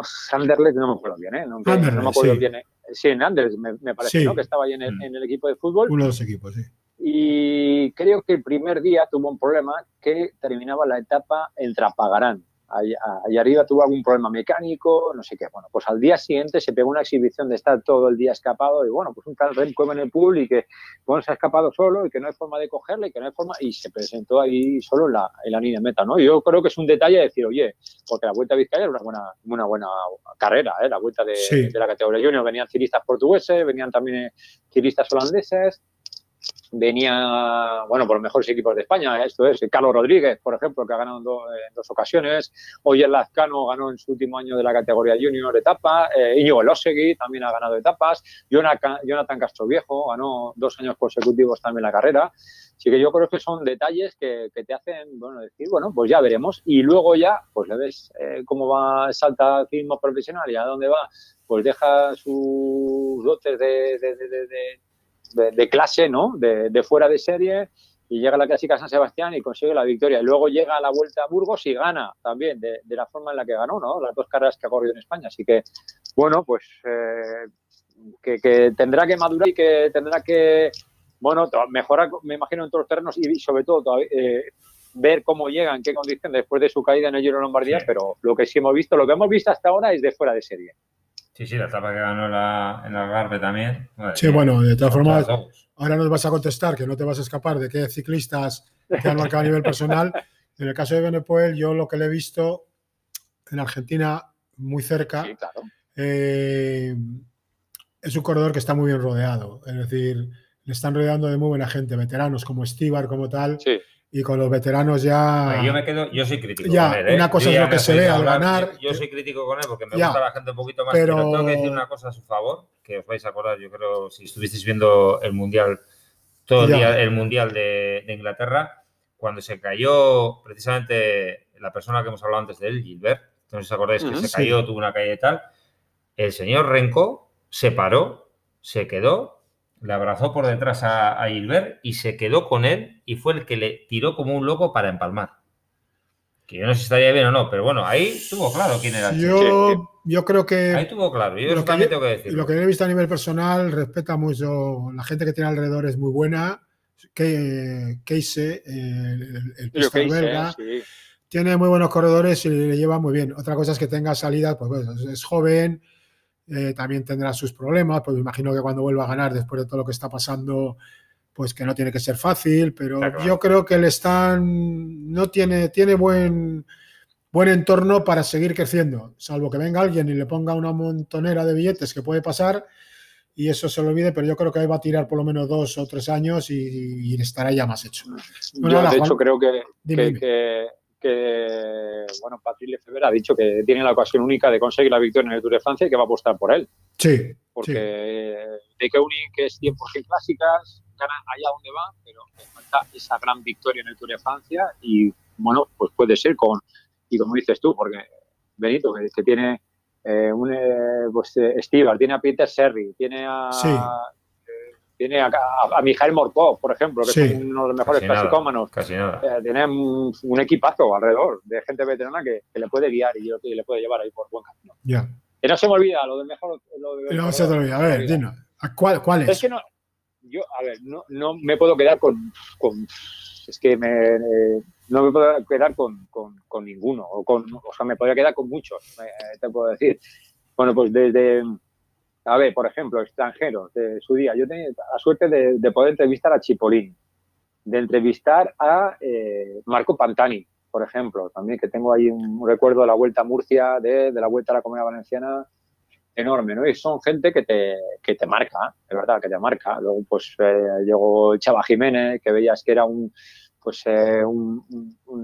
Sanderlet, no me acuerdo bien, ¿eh? No, me acuerdo bien. ¿eh? Sí, en Anders me, parece, ¿no? Que estaba ahí en el, mm. en el, equipo de fútbol.
Uno de los equipos, sí.
Y creo que el primer día tuvo un problema que terminaba la etapa en Trapagarán. Allá arriba tuvo algún problema mecánico, no sé qué. Bueno, pues al día siguiente se pegó una exhibición de estar todo el día escapado y bueno, pues un tal Remco en el pool y que bueno, se ha escapado solo y que no hay forma de cogerle y que no hay forma y se presentó ahí solo en la, en la línea de meta, ¿no? Yo creo que es un detalle decir, oye, porque la Vuelta a Vizcaya era una buena, una buena carrera, ¿eh? La Vuelta de, de la categoría junior, venían cilistas portugueses, venían también cilistas holandeses, venía, bueno, por los mejores equipos de España, esto es Carlos Rodríguez, por ejemplo, que ha ganado en, dos ocasiones, Oyer Lazcano ganó en su último año de la categoría junior etapa, eh, Íñigo también ha ganado etapas, Jonathan, Jonathan Castroviejo ganó dos años consecutivos también la carrera, así que yo creo que son detalles que, te hacen, bueno, decir, bueno, pues ya veremos, y luego ya, pues le ves eh, cómo va, salta al ciclismo profesional y a dónde va, pues deja sus dotes de, clase, ¿no? De, fuera de serie y llega a la clásica San Sebastián y consigue la victoria. Y luego llega a la Vuelta a Burgos y gana también de, la forma en la que ganó, ¿no? Las dos carreras que ha corrido en España. Así que, bueno, pues eh, que, tendrá que madurar y que tendrá que, bueno, mejorar, me imagino, en todos los terrenos y, sobre todo eh, ver cómo llega, en qué condiciones después de su caída en el Giro Lombardía, pero lo que sí hemos visto, lo que hemos visto hasta ahora es de fuera de serie.
Sí, sí, la etapa que ganó la, en Algarve también.
sí, bueno, de todas formas, ahora nos vas a contestar que no te vas a escapar de qué ciclistas te han marcado a nivel personal. En el caso de Benepoel, yo lo que le he visto en Argentina muy cerca, eh, es un corredor que está muy bien rodeado. Es decir, le están rodeando de muy buena gente, veteranos como Stibar, como tal. Sí y con los veteranos ya.
Yo me quedo, yo soy crítico
ya, con él. ¿eh? Una cosa es lo que se ve al ganar.
Yo, soy crítico con él porque me gusta la gente un poquito más. Pero... tengo que decir una cosa a su favor, que os vais a acordar, yo creo, si estuvisteis viendo el mundial, todo el día, el mundial de, Inglaterra, cuando se cayó precisamente la persona que hemos hablado antes de él, Gilbert, no sé si os acordáis que se cayó, tuvo una caída y tal. El señor Renko se paró, se quedó le abrazó por detrás a, Gilbert y se quedó con él y fue el que le tiró como un loco para empalmar. Que yo no sé si estaría bien o no, pero bueno, ahí tuvo claro quién era.
Yo, yo creo que...
Ahí tuvo claro, yo lo también tengo que decir.
Lo que he visto a nivel personal, respeta mucho, la gente que tiene alrededor es muy buena. Que Keise, el, el pista belga, tiene muy buenos corredores y le lleva muy bien. Otra cosa es que tenga salida, pues bueno, es joven, eh, también tendrá sus problemas, pues me imagino que cuando vuelva a ganar después de todo lo que está pasando, pues que no tiene que ser fácil, pero yo creo que el están no tiene, tiene buen, buen entorno para seguir creciendo, salvo que venga alguien y le ponga una montonera de billetes que puede pasar y eso se lo olvide, pero yo creo que ahí va a tirar por lo menos dos o tres años y, estará ya más hecho.
de hecho, creo que, que, que, bueno, Patrick Lefebvre ha dicho que tiene la ocasión única de conseguir la victoria en el Tour de Francia y que va a apostar por él.
Sí.
Porque de que que es 100% clásicas, gana allá donde va, pero falta esa gran victoria en el Tour de Francia y, bueno, pues puede ser con, y como dices tú, porque Benito, que, tiene eh, un, eh, pues, eh, tiene a Peter Serri, tiene a, tiene a, a, Mijael Morkov, por ejemplo, que es uno de los mejores clasicómanos.
Casi nada.
Eh, tiene un, equipazo alrededor de gente veterana que, le puede guiar y, le puede llevar ahí por buen camino.
Ya.
Que no se me olvida lo del mejor. Lo
no se te olvida. A ver, dinos. ¿Cuál, ¿Cuál es?
Es que no. Yo, a ver, no, no me puedo quedar con. con es que me, no me puedo quedar con, con, con, ninguno. O, con, o sea, me podría quedar con muchos, eh, te puedo decir. Bueno, pues desde a ver, por ejemplo, extranjeros de su día. Yo tenía la suerte de, poder entrevistar a Chipolín, de entrevistar a eh, Marco Pantani, por ejemplo, también que tengo ahí un recuerdo de la Vuelta a Murcia, de, la Vuelta a la Comunidad Valenciana. enorme, ¿no? Y son gente que te, que te marca, de verdad, que te marca. Luego, pues, eh, llegó Chava Jiménez, que veías que era un, pues, eh, un,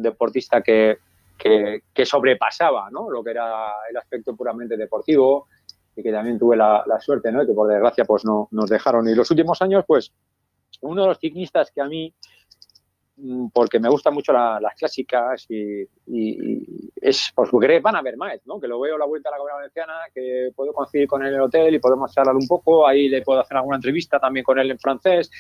deportista que, que, sobrepasaba, ¿no? Lo que era el aspecto puramente deportivo y que también tuve la, suerte, ¿no? Que por desgracia, pues, no nos dejaron. Y los últimos años, pues, uno de los ciclistas que a mí Mm, porque me gustan mucho las clásicas y, es pues, porque van a ver más, ¿no? Que lo veo a la vuelta a la Comunidad Valenciana, que puedo coincidir con él en el hotel y podemos charlar un poco, ahí le puedo hacer alguna entrevista también con él en francés.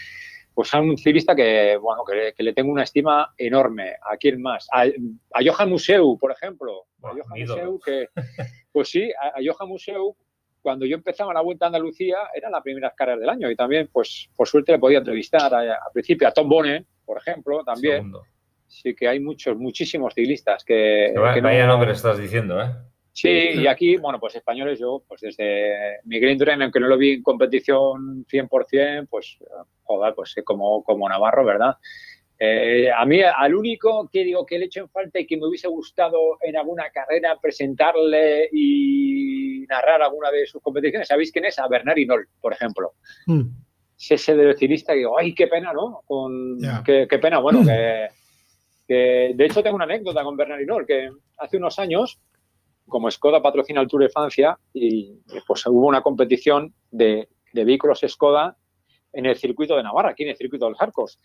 Pues es un ciclista que, bueno, que, le tengo una estima enorme. ¿A quién más? A, Johan Museu, por ejemplo. A Johan Museu, que, pues sí, a, a Johan Museu, cuando yo empezaba la Vuelta a Andalucía, eran las primeras carreras del año y también, pues, por suerte le podía entrevistar al principio a Tom Bonne, por ejemplo, también. Sí que hay muchos, muchísimos ciclistas que...
que, vaya nombre estás diciendo, ¿eh?
Sí, y aquí, bueno, pues españoles yo, pues desde Miguel Indurain, aunque no lo vi en competición 100%, pues, joder, pues como, como Navarro, ¿verdad? Eh, a mí, al único que digo que le echo en falta y que me hubiese gustado en alguna carrera presentarle y narrar alguna de sus competiciones, ¿sabéis quién es? A Bernard Inol, por ejemplo. Mm ese del estilista y digo, ay, qué pena, ¿no? Con, qué, pena, bueno, que, de hecho tengo una anécdota con Bernard Hinault, que hace unos años, como Skoda patrocina el Tour de Francia, y pues hubo una competición de, vehículos Skoda en el circuito de Navarra, aquí en el circuito de los Arcos.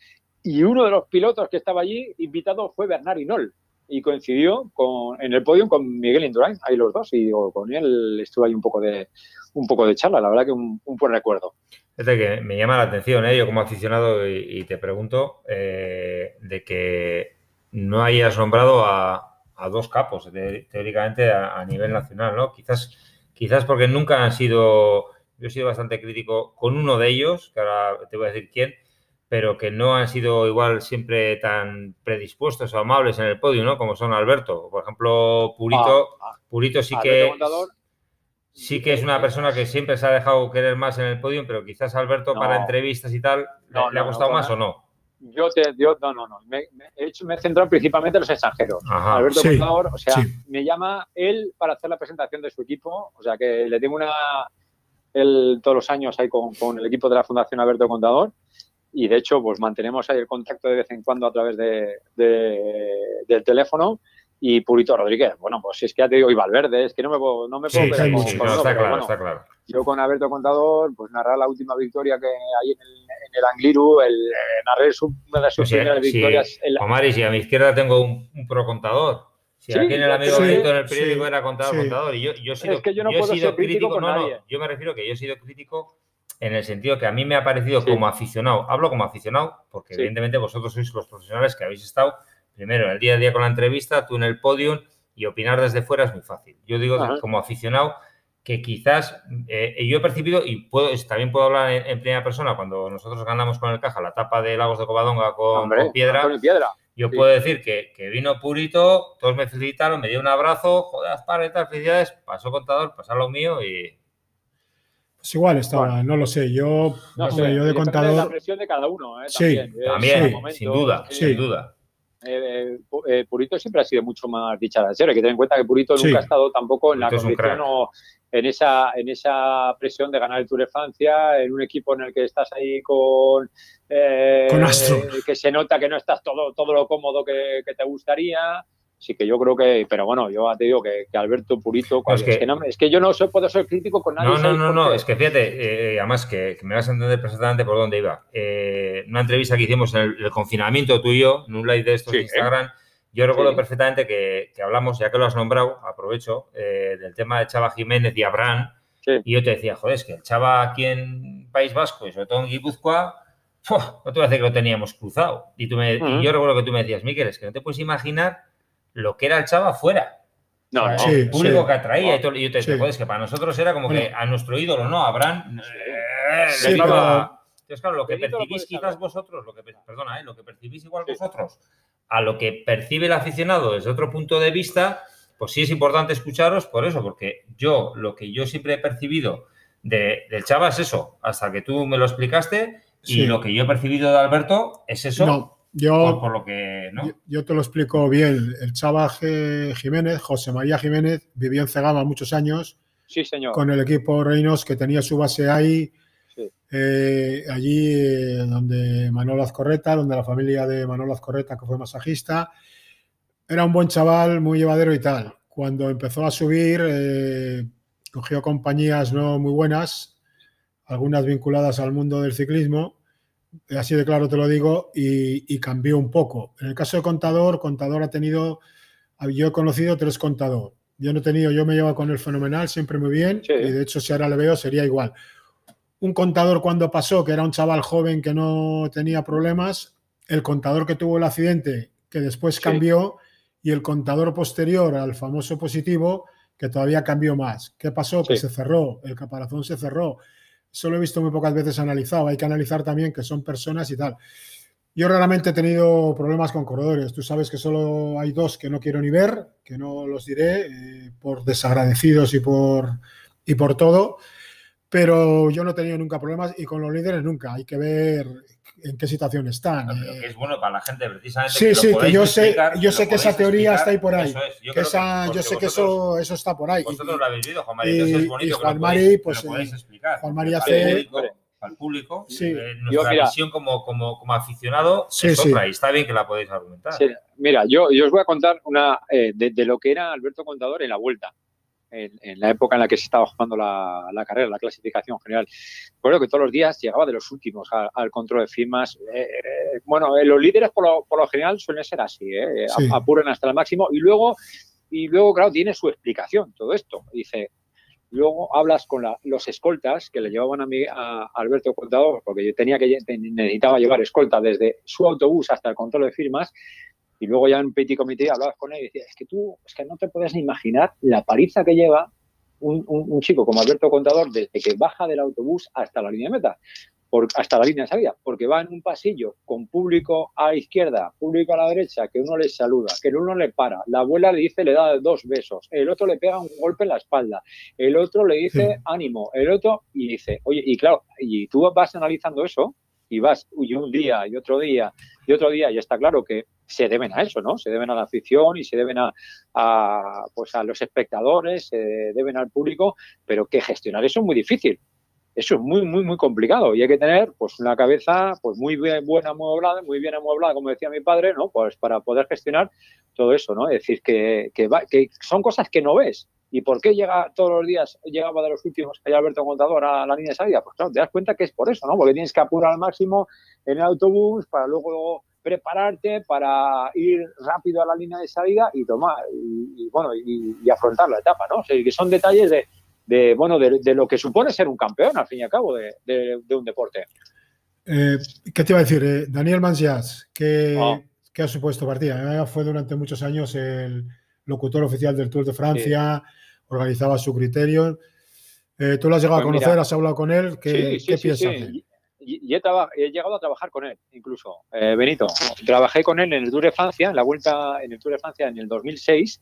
Y uno de los pilotos que estaba allí invitado fue Bernard Hinault y coincidió con, en el podio con Miguel Indurain, ahí los dos, y con él estuve ahí un poco de, un poco de charla, la verdad que un, buen recuerdo.
Que me llama la atención, ¿eh? yo como aficionado, y, te pregunto, eh, de que no hayas nombrado a, dos capos, teóricamente, a, nivel nacional, ¿no? Quizás, quizás porque nunca han sido, yo he sido bastante crítico con uno de ellos, que ahora te voy a decir quién, pero que no han sido igual siempre tan predispuestos o amables en el podio, ¿no? Como son Alberto. Por ejemplo, Purito, ah, ah. Purito sí que sí que es una persona que siempre se ha dejado querer más en el podio, pero quizás Alberto para entrevistas y tal, ¿le, ha costado más o no?
Yo te, yo, no, no, no. Me, hecho, me he centrado principalmente en los extranjeros. Alberto sí, o sea, me llama él para hacer la presentación de su equipo, o sea que le tengo una, él todos los años ahí con, con el equipo de la Fundación Alberto Contador y de hecho pues mantenemos ahí el contacto de vez en cuando a través de, del teléfono y Purito Rodríguez. Bueno, pues si es que ya te digo, y Valverde, es que no me puedo, no me puedo sí,
sí, está, claro, está claro.
Yo con Alberto Contador, pues narrar la última victoria que hay en el, en el Angliru, el, eh, narré su, una de sus pues primeras victorias.
El... Omar, y si a mi izquierda tengo un, un pro contador. Si aquí en el amigo sí, en el periódico era contador, contador. Y yo, yo, he sido,
es que yo no puedo ser crítico, con
no,
nadie.
No, yo me refiero que yo he sido crítico en el sentido que a mí me ha parecido como aficionado, hablo como aficionado, porque evidentemente vosotros sois los profesionales que habéis estado primero en el día a día con la entrevista, tú en el podium y opinar desde fuera es muy fácil. Yo digo como aficionado que quizás eh, yo he percibido y puedo, también puedo hablar en, primera persona cuando nosotros ganamos con el caja la tapa de Lagos de Covadonga con, piedra,
piedra.
Yo puedo decir que, vino purito, todos me felicitaron, me dio un abrazo, joder, para tal, felicidades, pasó contador, pasó lo mío y,
pues igual estaba, no lo sé. Yo,
no sé, yo de contador. la presión de cada uno, ¿eh?
Sí, también, eh, sin duda, sin duda.
Eh, eh, Purito siempre ha sido mucho más dicharachero. Hay que tener en cuenta que Purito nunca ha estado tampoco en la condición o en esa, en esa presión de ganar el Tour de Francia, en un equipo en el que estás ahí con.
con Astro.
Que se nota que no estás todo, todo lo cómodo que, que te gustaría sí que yo creo que, pero bueno, yo te digo que, Alberto Purito, es, que, es, que yo no soy, puedo ser crítico con nadie.
No, no, no, no, es que fíjate, eh, además que, me vas a entender perfectamente por dónde iba. Eh, una entrevista que hicimos en el, confinamiento tú y yo, en un live de estos de Instagram, yo recuerdo perfectamente que, hablamos, ya que lo has nombrado, aprovecho, eh, del tema de Chava Jiménez y Abraham, y yo te decía, joder, es que el Chava aquí en País Vasco y sobre todo en Guipúzcoa, no te voy a decir que lo teníamos cruzado. Y, tú me, y yo recuerdo que tú me decías, Miguel, es que no te puedes imaginar lo que era el Chava fuera.
No, no.
el público que atraía y, todo, y yo te decía, es que para nosotros era como que a nuestro ídolo, ¿no? Abraham. Eh, Entonces, claro, lo que percibís quizás vosotros, lo que, perdona, ¿eh? lo que percibís igual vosotros, a lo que percibe el aficionado desde otro punto de vista, pues sí es importante escucharos por eso, porque yo, lo que yo siempre he percibido de, del Chava es eso, hasta que tú me lo explicaste, y lo que yo he percibido de Alberto es eso.
Yo,
por, lo que,
yo, te lo explico bien. El Chava Jiménez, José María Jiménez, vivió en Cegama muchos años
Sí, señor.
Con el equipo Reinos que tenía su base ahí, eh, allí eh, donde Manuel Azcorreta, donde la familia de Manuel Azcorreta, que fue masajista, era un buen chaval, muy llevadero y tal. Cuando empezó a subir, eh, cogió compañías no muy buenas, algunas vinculadas al mundo del ciclismo, así de claro te lo digo, y, cambió un poco. En el caso de Contador, Contador ha tenido, yo he conocido tres Contador. Yo no he tenido, yo me llevo con él fenomenal, siempre muy bien, y de hecho si ahora le veo sería igual. Un contador cuando pasó, que era un chaval joven que no tenía problemas, el contador que tuvo el accidente, que después cambió, y el contador posterior al famoso positivo, que todavía cambió más. ¿Qué pasó? Que se cerró, el caparazón se cerró. Eso lo he visto muy pocas veces analizado. Hay que analizar también que son personas y tal. Yo raramente he tenido problemas con corredores. Tú sabes que solo hay dos que no quiero ni ver, que no los diré eh, por desagradecidos y por, y por todo. Pero yo no he tenido nunca problemas y con los líderes nunca. Hay que ver en qué situación están.
que es bueno para la gente precisamente.
Sí, sí, que yo sé, yo sé que esa teoría está ahí por ahí. Yo, sé que eso, eso está por ahí.
Vosotros lo habéis visto, Juan Mari. es bonito
Juan
que
Mari, pues,
lo podéis explicar.
Juan Mari hace...
Al público, sí. Eh, nuestra visión como, como, como aficionado sí, es otra y está bien que la podéis argumentar.
Mira, yo, yo os voy a contar una eh, de, de, lo que era Alberto Contador en la vuelta en, la época en la que se estaba jugando la, carrera, la clasificación general. Recuerdo que todos los días llegaba de los últimos al, control de firmas. Eh, eh, bueno, eh, los líderes por lo, general suelen ser así, apuran hasta el máximo y luego, y luego, claro, tiene su explicación todo esto. Dice, luego hablas con los escoltas que le llevaban a, mí, a Alberto Contador, porque yo tenía que necesitaba llevar escolta desde su autobús hasta el control de firmas y luego ya en Petit Comité hablabas con él y decías, es que tú, es que no te puedes ni imaginar la paliza que lleva un, chico como Alberto Contador desde que baja del autobús hasta la línea de meta, por, hasta la línea de salida, porque va en un pasillo con público a la izquierda, público a la derecha, que uno le saluda, que uno le para, la abuela le dice, le da dos besos, el otro le pega un golpe en la espalda, el otro le dice ánimo, el otro, y dice, oye, y claro, y tú vas analizando eso, y vas y un día y otro día y otro día y está claro que se deben a eso, ¿no? Se deben a la afición y se deben a, pues a los espectadores, se deben al público, pero que gestionar eso es muy difícil. Eso es muy, muy, muy complicado y hay que tener pues una cabeza pues muy bien, buena amueblada, muy bien amueblada, como decía mi padre, ¿no? Pues para poder gestionar todo eso, ¿no? Es decir, que, que, que son cosas que no ves, ¿Y por qué llega todos los días, llegaba de los últimos que hay Alberto Contador a la línea de salida? Pues claro, te das cuenta que es por eso, ¿no? Porque tienes que apurar al máximo en el autobús para luego prepararte para ir rápido a la línea de salida y tomar, y, bueno, y, afrontar la etapa, ¿no? O sea, que son detalles de, bueno, de, lo que supone ser un campeón, al fin y al cabo, de, un deporte.
Eh, ¿Qué te iba a decir? Eh, Daniel Mansias, ¿qué, ah. ¿qué, ha supuesto partida? Fue durante muchos años el locutor oficial del Tour de Francia, organizaba su criterio. Eh, ¿Tú lo has llegado a pues conocer? ¿Has hablado con él? ¿Qué, ¿qué piensas?
Y, he, he, llegado a trabajar con él, incluso, eh, Benito. Trabajé con él en el Tour de Francia, en la vuelta en el Tour de Francia en el 2006,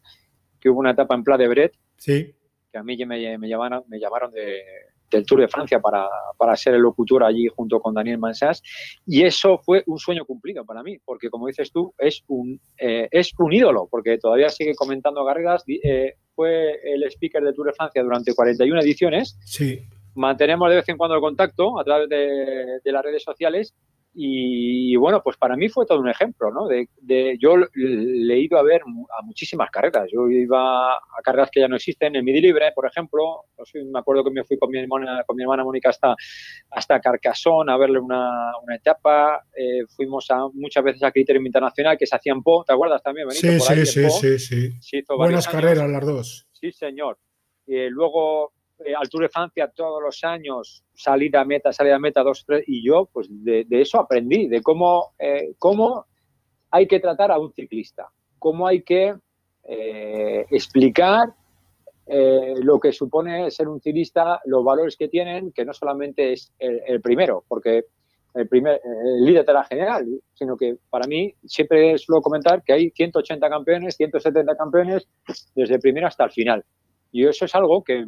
que hubo una etapa en Pla de Bret,
sí.
que a mí me, me, llamaron, me llamaron de, del Tour de Francia para, para, ser el locutor allí junto con Daniel Mansas. Y eso fue un sueño cumplido para mí, porque como dices tú, es un, eh, es un ídolo, porque todavía sigue comentando carreras. Eh, fue el speaker del Tour de Francia durante 41 ediciones.
Sí.
Mantenemos de vez en cuando el contacto a través de, de las redes sociales y bueno, pues para mí fue todo un ejemplo, ¿no? De, yo le he ido a ver a muchísimas carreras. Yo iba a carreras que ya no existen, en Midi Libre, por ejemplo. me acuerdo que me fui con mi hermana, con mi hermana Mónica hasta, hasta Carcasón a verle una, etapa. Eh, fuimos a, muchas veces a Criterium Internacional, que se hacían Po, ¿te acuerdas también,
Benito? Sí, sí, sí, sí, sí, Buenas carreras las dos.
Sí, señor. Eh, luego eh, al Tour de Francia todos los años, salida meta, salida meta, dos, tres, y yo pues de, eso aprendí, de cómo, eh, cómo hay que tratar a un ciclista, cómo hay que eh, explicar lo que supone ser un ciclista, los valores que tienen, que no solamente es el, primero, porque el, primer, líder de la general, sino que para mí siempre suelo comentar que hay 180 campeones, 170 campeones, desde el primero hasta el final. Y eso es algo que,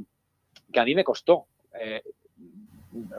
que a mí me costó. Eh,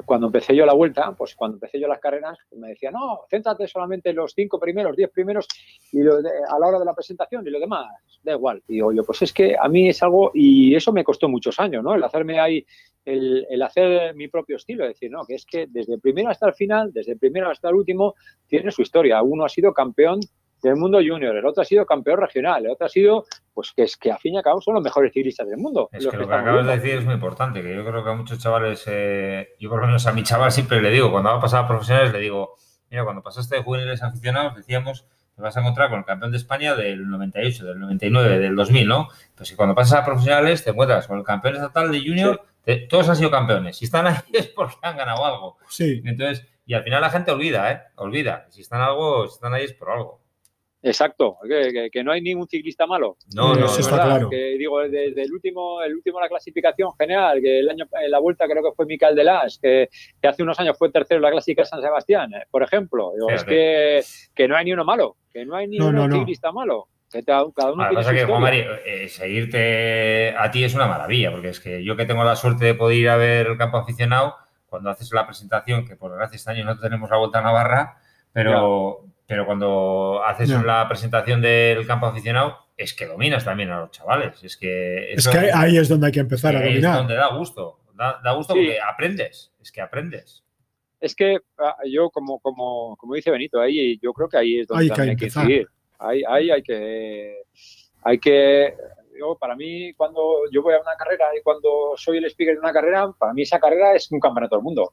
cuando empecé yo la vuelta, pues cuando empecé yo las carreras, me decía, no, céntrate solamente en los cinco primeros, diez primeros y a la hora de la presentación y lo demás, da igual. Y digo yo, pues es que a mí es algo, y eso me costó muchos años, ¿no? El hacerme ahí, el, el hacer mi propio estilo, es decir, no, que es que desde el primero hasta el final, desde el primero hasta el último, tiene su historia. Uno ha sido campeón del mundo junior, el otro ha sido campeón regional, el otro ha sido, pues que es que a fin y a cabo son los mejores ciclistas del mundo.
Es que, lo que acabas de decir es muy importante, que yo creo que a muchos chavales, eh, yo por lo menos a mi chaval siempre le digo, cuando va a pasar a profesionales, le digo, mira, cuando pasaste de juveniles aficionados, decíamos, te vas a encontrar con el campeón de España del 98, del 99, del 2000, ¿no? Pues si cuando pasas a profesionales te encuentras con el campeón estatal de junior, todos han sido campeones. Si están ahí es porque han ganado algo.
Sí.
Entonces, y al final la gente olvida, ¿eh? Olvida. Si están algo, si están ahí es por algo.
Exacto, que, no hay ningún ciclista malo.
No, no, eso
está claro.
Que digo, desde el último, el último la clasificación general, que el año en la vuelta creo que fue Mical de Las, que, hace unos años fue tercero en la clásica de San Sebastián, eh, por ejemplo. es que, que, no hay ni uno malo, que no hay ni un ciclista malo. Que cada uno
tiene pasa que, Juan Mari, eh, seguirte a ti es una maravilla, porque es que yo que tengo la suerte de poder ir a ver el campo aficionado, cuando haces la presentación, que por gracia este año no tenemos la Vuelta a Navarra, pero, pero cuando haces la presentación del campo aficionado, es que dominas también a los chavales. Es que,
es que ahí es donde hay que empezar a dominar.
Es donde da gusto. Da, gusto porque aprendes. Es que aprendes.
Es que ah, yo, como, como, como dice Benito, ahí yo creo que ahí es donde hay, que, hay que seguir. Ahí, ahí hay que. Hay que yo, para mí, cuando yo voy a una carrera y cuando soy el speaker de una carrera, para mí esa carrera es un campeonato del mundo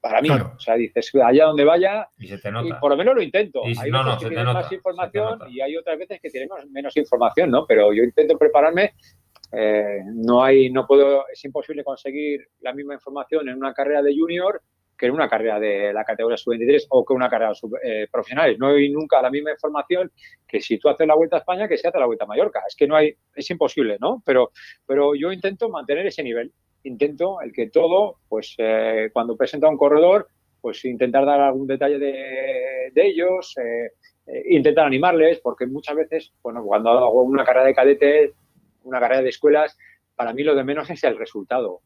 para mí. O sea, dices, allá donde vaya,
y, se te nota.
y por lo menos lo intento.
hay no, veces que tienes
más información y hay otras veces que tienes menos información, ¿no? Pero yo intento prepararme. Eh, no hay, no puedo, es imposible conseguir la misma información en una carrera de junior que en una carrera de la categoría sub-23 o que una carrera sub, eh, profesional. No hay nunca la misma información que si tú haces la Vuelta a España que si haces la Vuelta a Mallorca. Es que no hay, es imposible, ¿no? Pero, pero yo intento mantener ese nivel intento el que todo, pues eh, cuando presenta un corredor, pues intentar dar algún detalle de, ellos, eh, eh, intentar animarles, porque muchas veces, bueno, cuando hago una carrera de cadetes, una carrera de escuelas, para mí lo de menos es el resultado.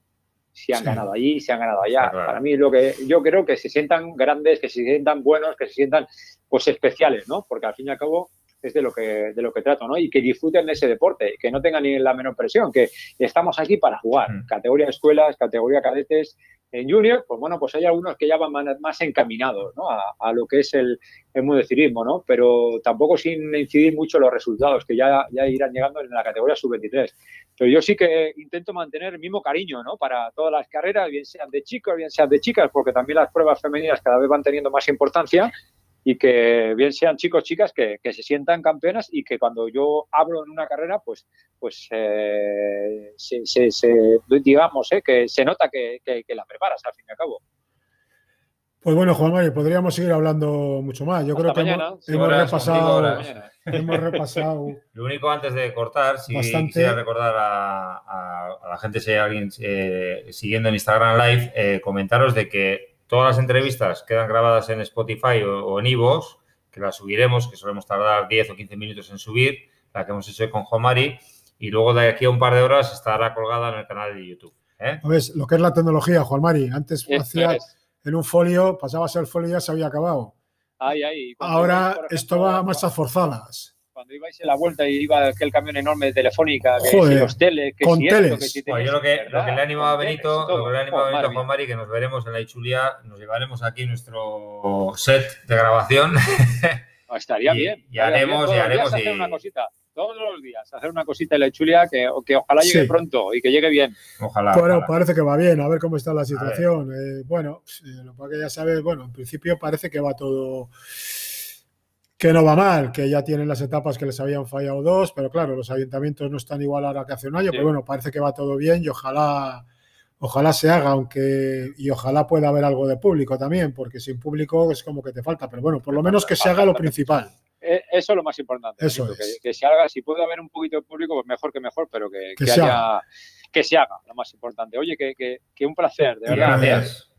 Si han ganado allí, si han ganado allá. Para mí lo que yo creo que se sientan grandes, que se sientan buenos, que se sientan pues especiales, ¿no? Porque al fin y al cabo es de lo que, de lo que trato, ¿no? Y que disfruten de ese deporte, que no tengan ni la menor presión, que estamos aquí para jugar. Mm. Categoría escuelas, categoría cadetes. En junior, pues bueno, pues hay algunos que ya van más encaminados ¿no? a, lo que es el, el ciclismo, ¿no? Pero tampoco sin incidir mucho en los resultados, que ya, ya irán llegando en la categoría sub-23. Pero yo sí que intento mantener el mismo cariño, ¿no? Para todas las carreras, bien sean de chicos, bien sean de chicas, porque también las pruebas femeninas cada vez van teniendo más importancia y que bien sean chicos, chicas, que, se sientan campeonas y que cuando yo hablo en una carrera, pues, pues eh, se, digamos, eh, que se nota que, la preparas al fin y al cabo.
Pues bueno, Juan Mario, podríamos seguir hablando mucho más. Yo creo que hemos, repasado, hemos, repasado,
Lo único antes de cortar, si quisiera recordar a, la gente, si hay alguien eh, siguiendo en Instagram Live, comentaros de que Todas las entrevistas quedan grabadas en Spotify o, en Ivos, que las subiremos, que solemos tardar 10 o 15 minutos en subir, la que hemos hecho con Jomari, y luego de aquí a un par de horas estará colgada en el canal de YouTube. ¿eh?
Lo que es la tecnología, Juan Mari. Antes hacía en un folio, pasabas el folio y ya se había acabado. Ahora esto va a marchas forzadas
cuando ibais en la vuelta y iba aquel camión enorme de Telefónica, que si los teles, que
con
si
teles.
que si
yo lo que, lo que le animo a Benito, lo que le animo a Benito a Juan Mari, que nos veremos en la Ichulia, nos llevaremos aquí nuestro set de grabación.
Ah, estaría bien.
Y haremos, y haremos.
Hacer una cosita todos los días, hacer una cosita en la Ichulia que, que ojalá llegue pronto y que llegue bien.
Ojalá.
Bueno, parece que va bien, a ver cómo está la situación. Eh, bueno, eh, lo que ya sabes, bueno, en principio parece que va todo que no va mal, que ya tienen las etapas que les habían fallado dos, pero claro, los ayuntamientos no están igual ahora que hace un año, pero bueno, parece que va todo bien y ojalá, ojalá se haga, aunque y ojalá pueda haber algo de público también, porque sin público es como que te falta, pero bueno, por lo menos que se haga lo principal.
Eh, eso es lo más importante.
Eso
que, se haga, si puede haber un poquito de público, pues mejor que mejor, pero que, se haya, haga. que se haga, lo más importante. Oye, que, un placer, de verdad.
Gracias.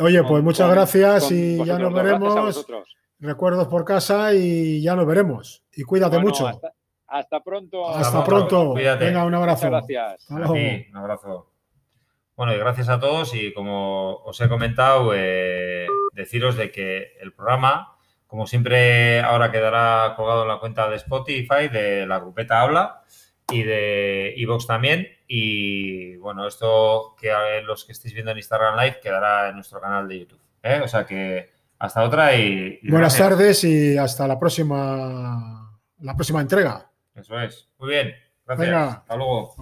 Oye, pues muchas gracias y ya nos veremos recuerdos por casa y ya nos veremos. Y cuídate mucho.
Hasta, pronto.
Hasta, pronto.
Cuídate.
Venga, un abrazo.
gracias.
un abrazo. Bueno, y gracias a todos y como os he comentado, eh, deciros de que el programa, como siempre, ahora quedará colgado en la cuenta de Spotify de la grupeta Habla y de Evox también. Y bueno, esto que los que estéis viendo en Instagram Live quedará en nuestro canal de YouTube. ¿eh? O sea que hasta otra y...
Buenas tardes y hasta la próxima, la próxima entrega.
Eso es. Muy bien. Gracias. Hasta luego.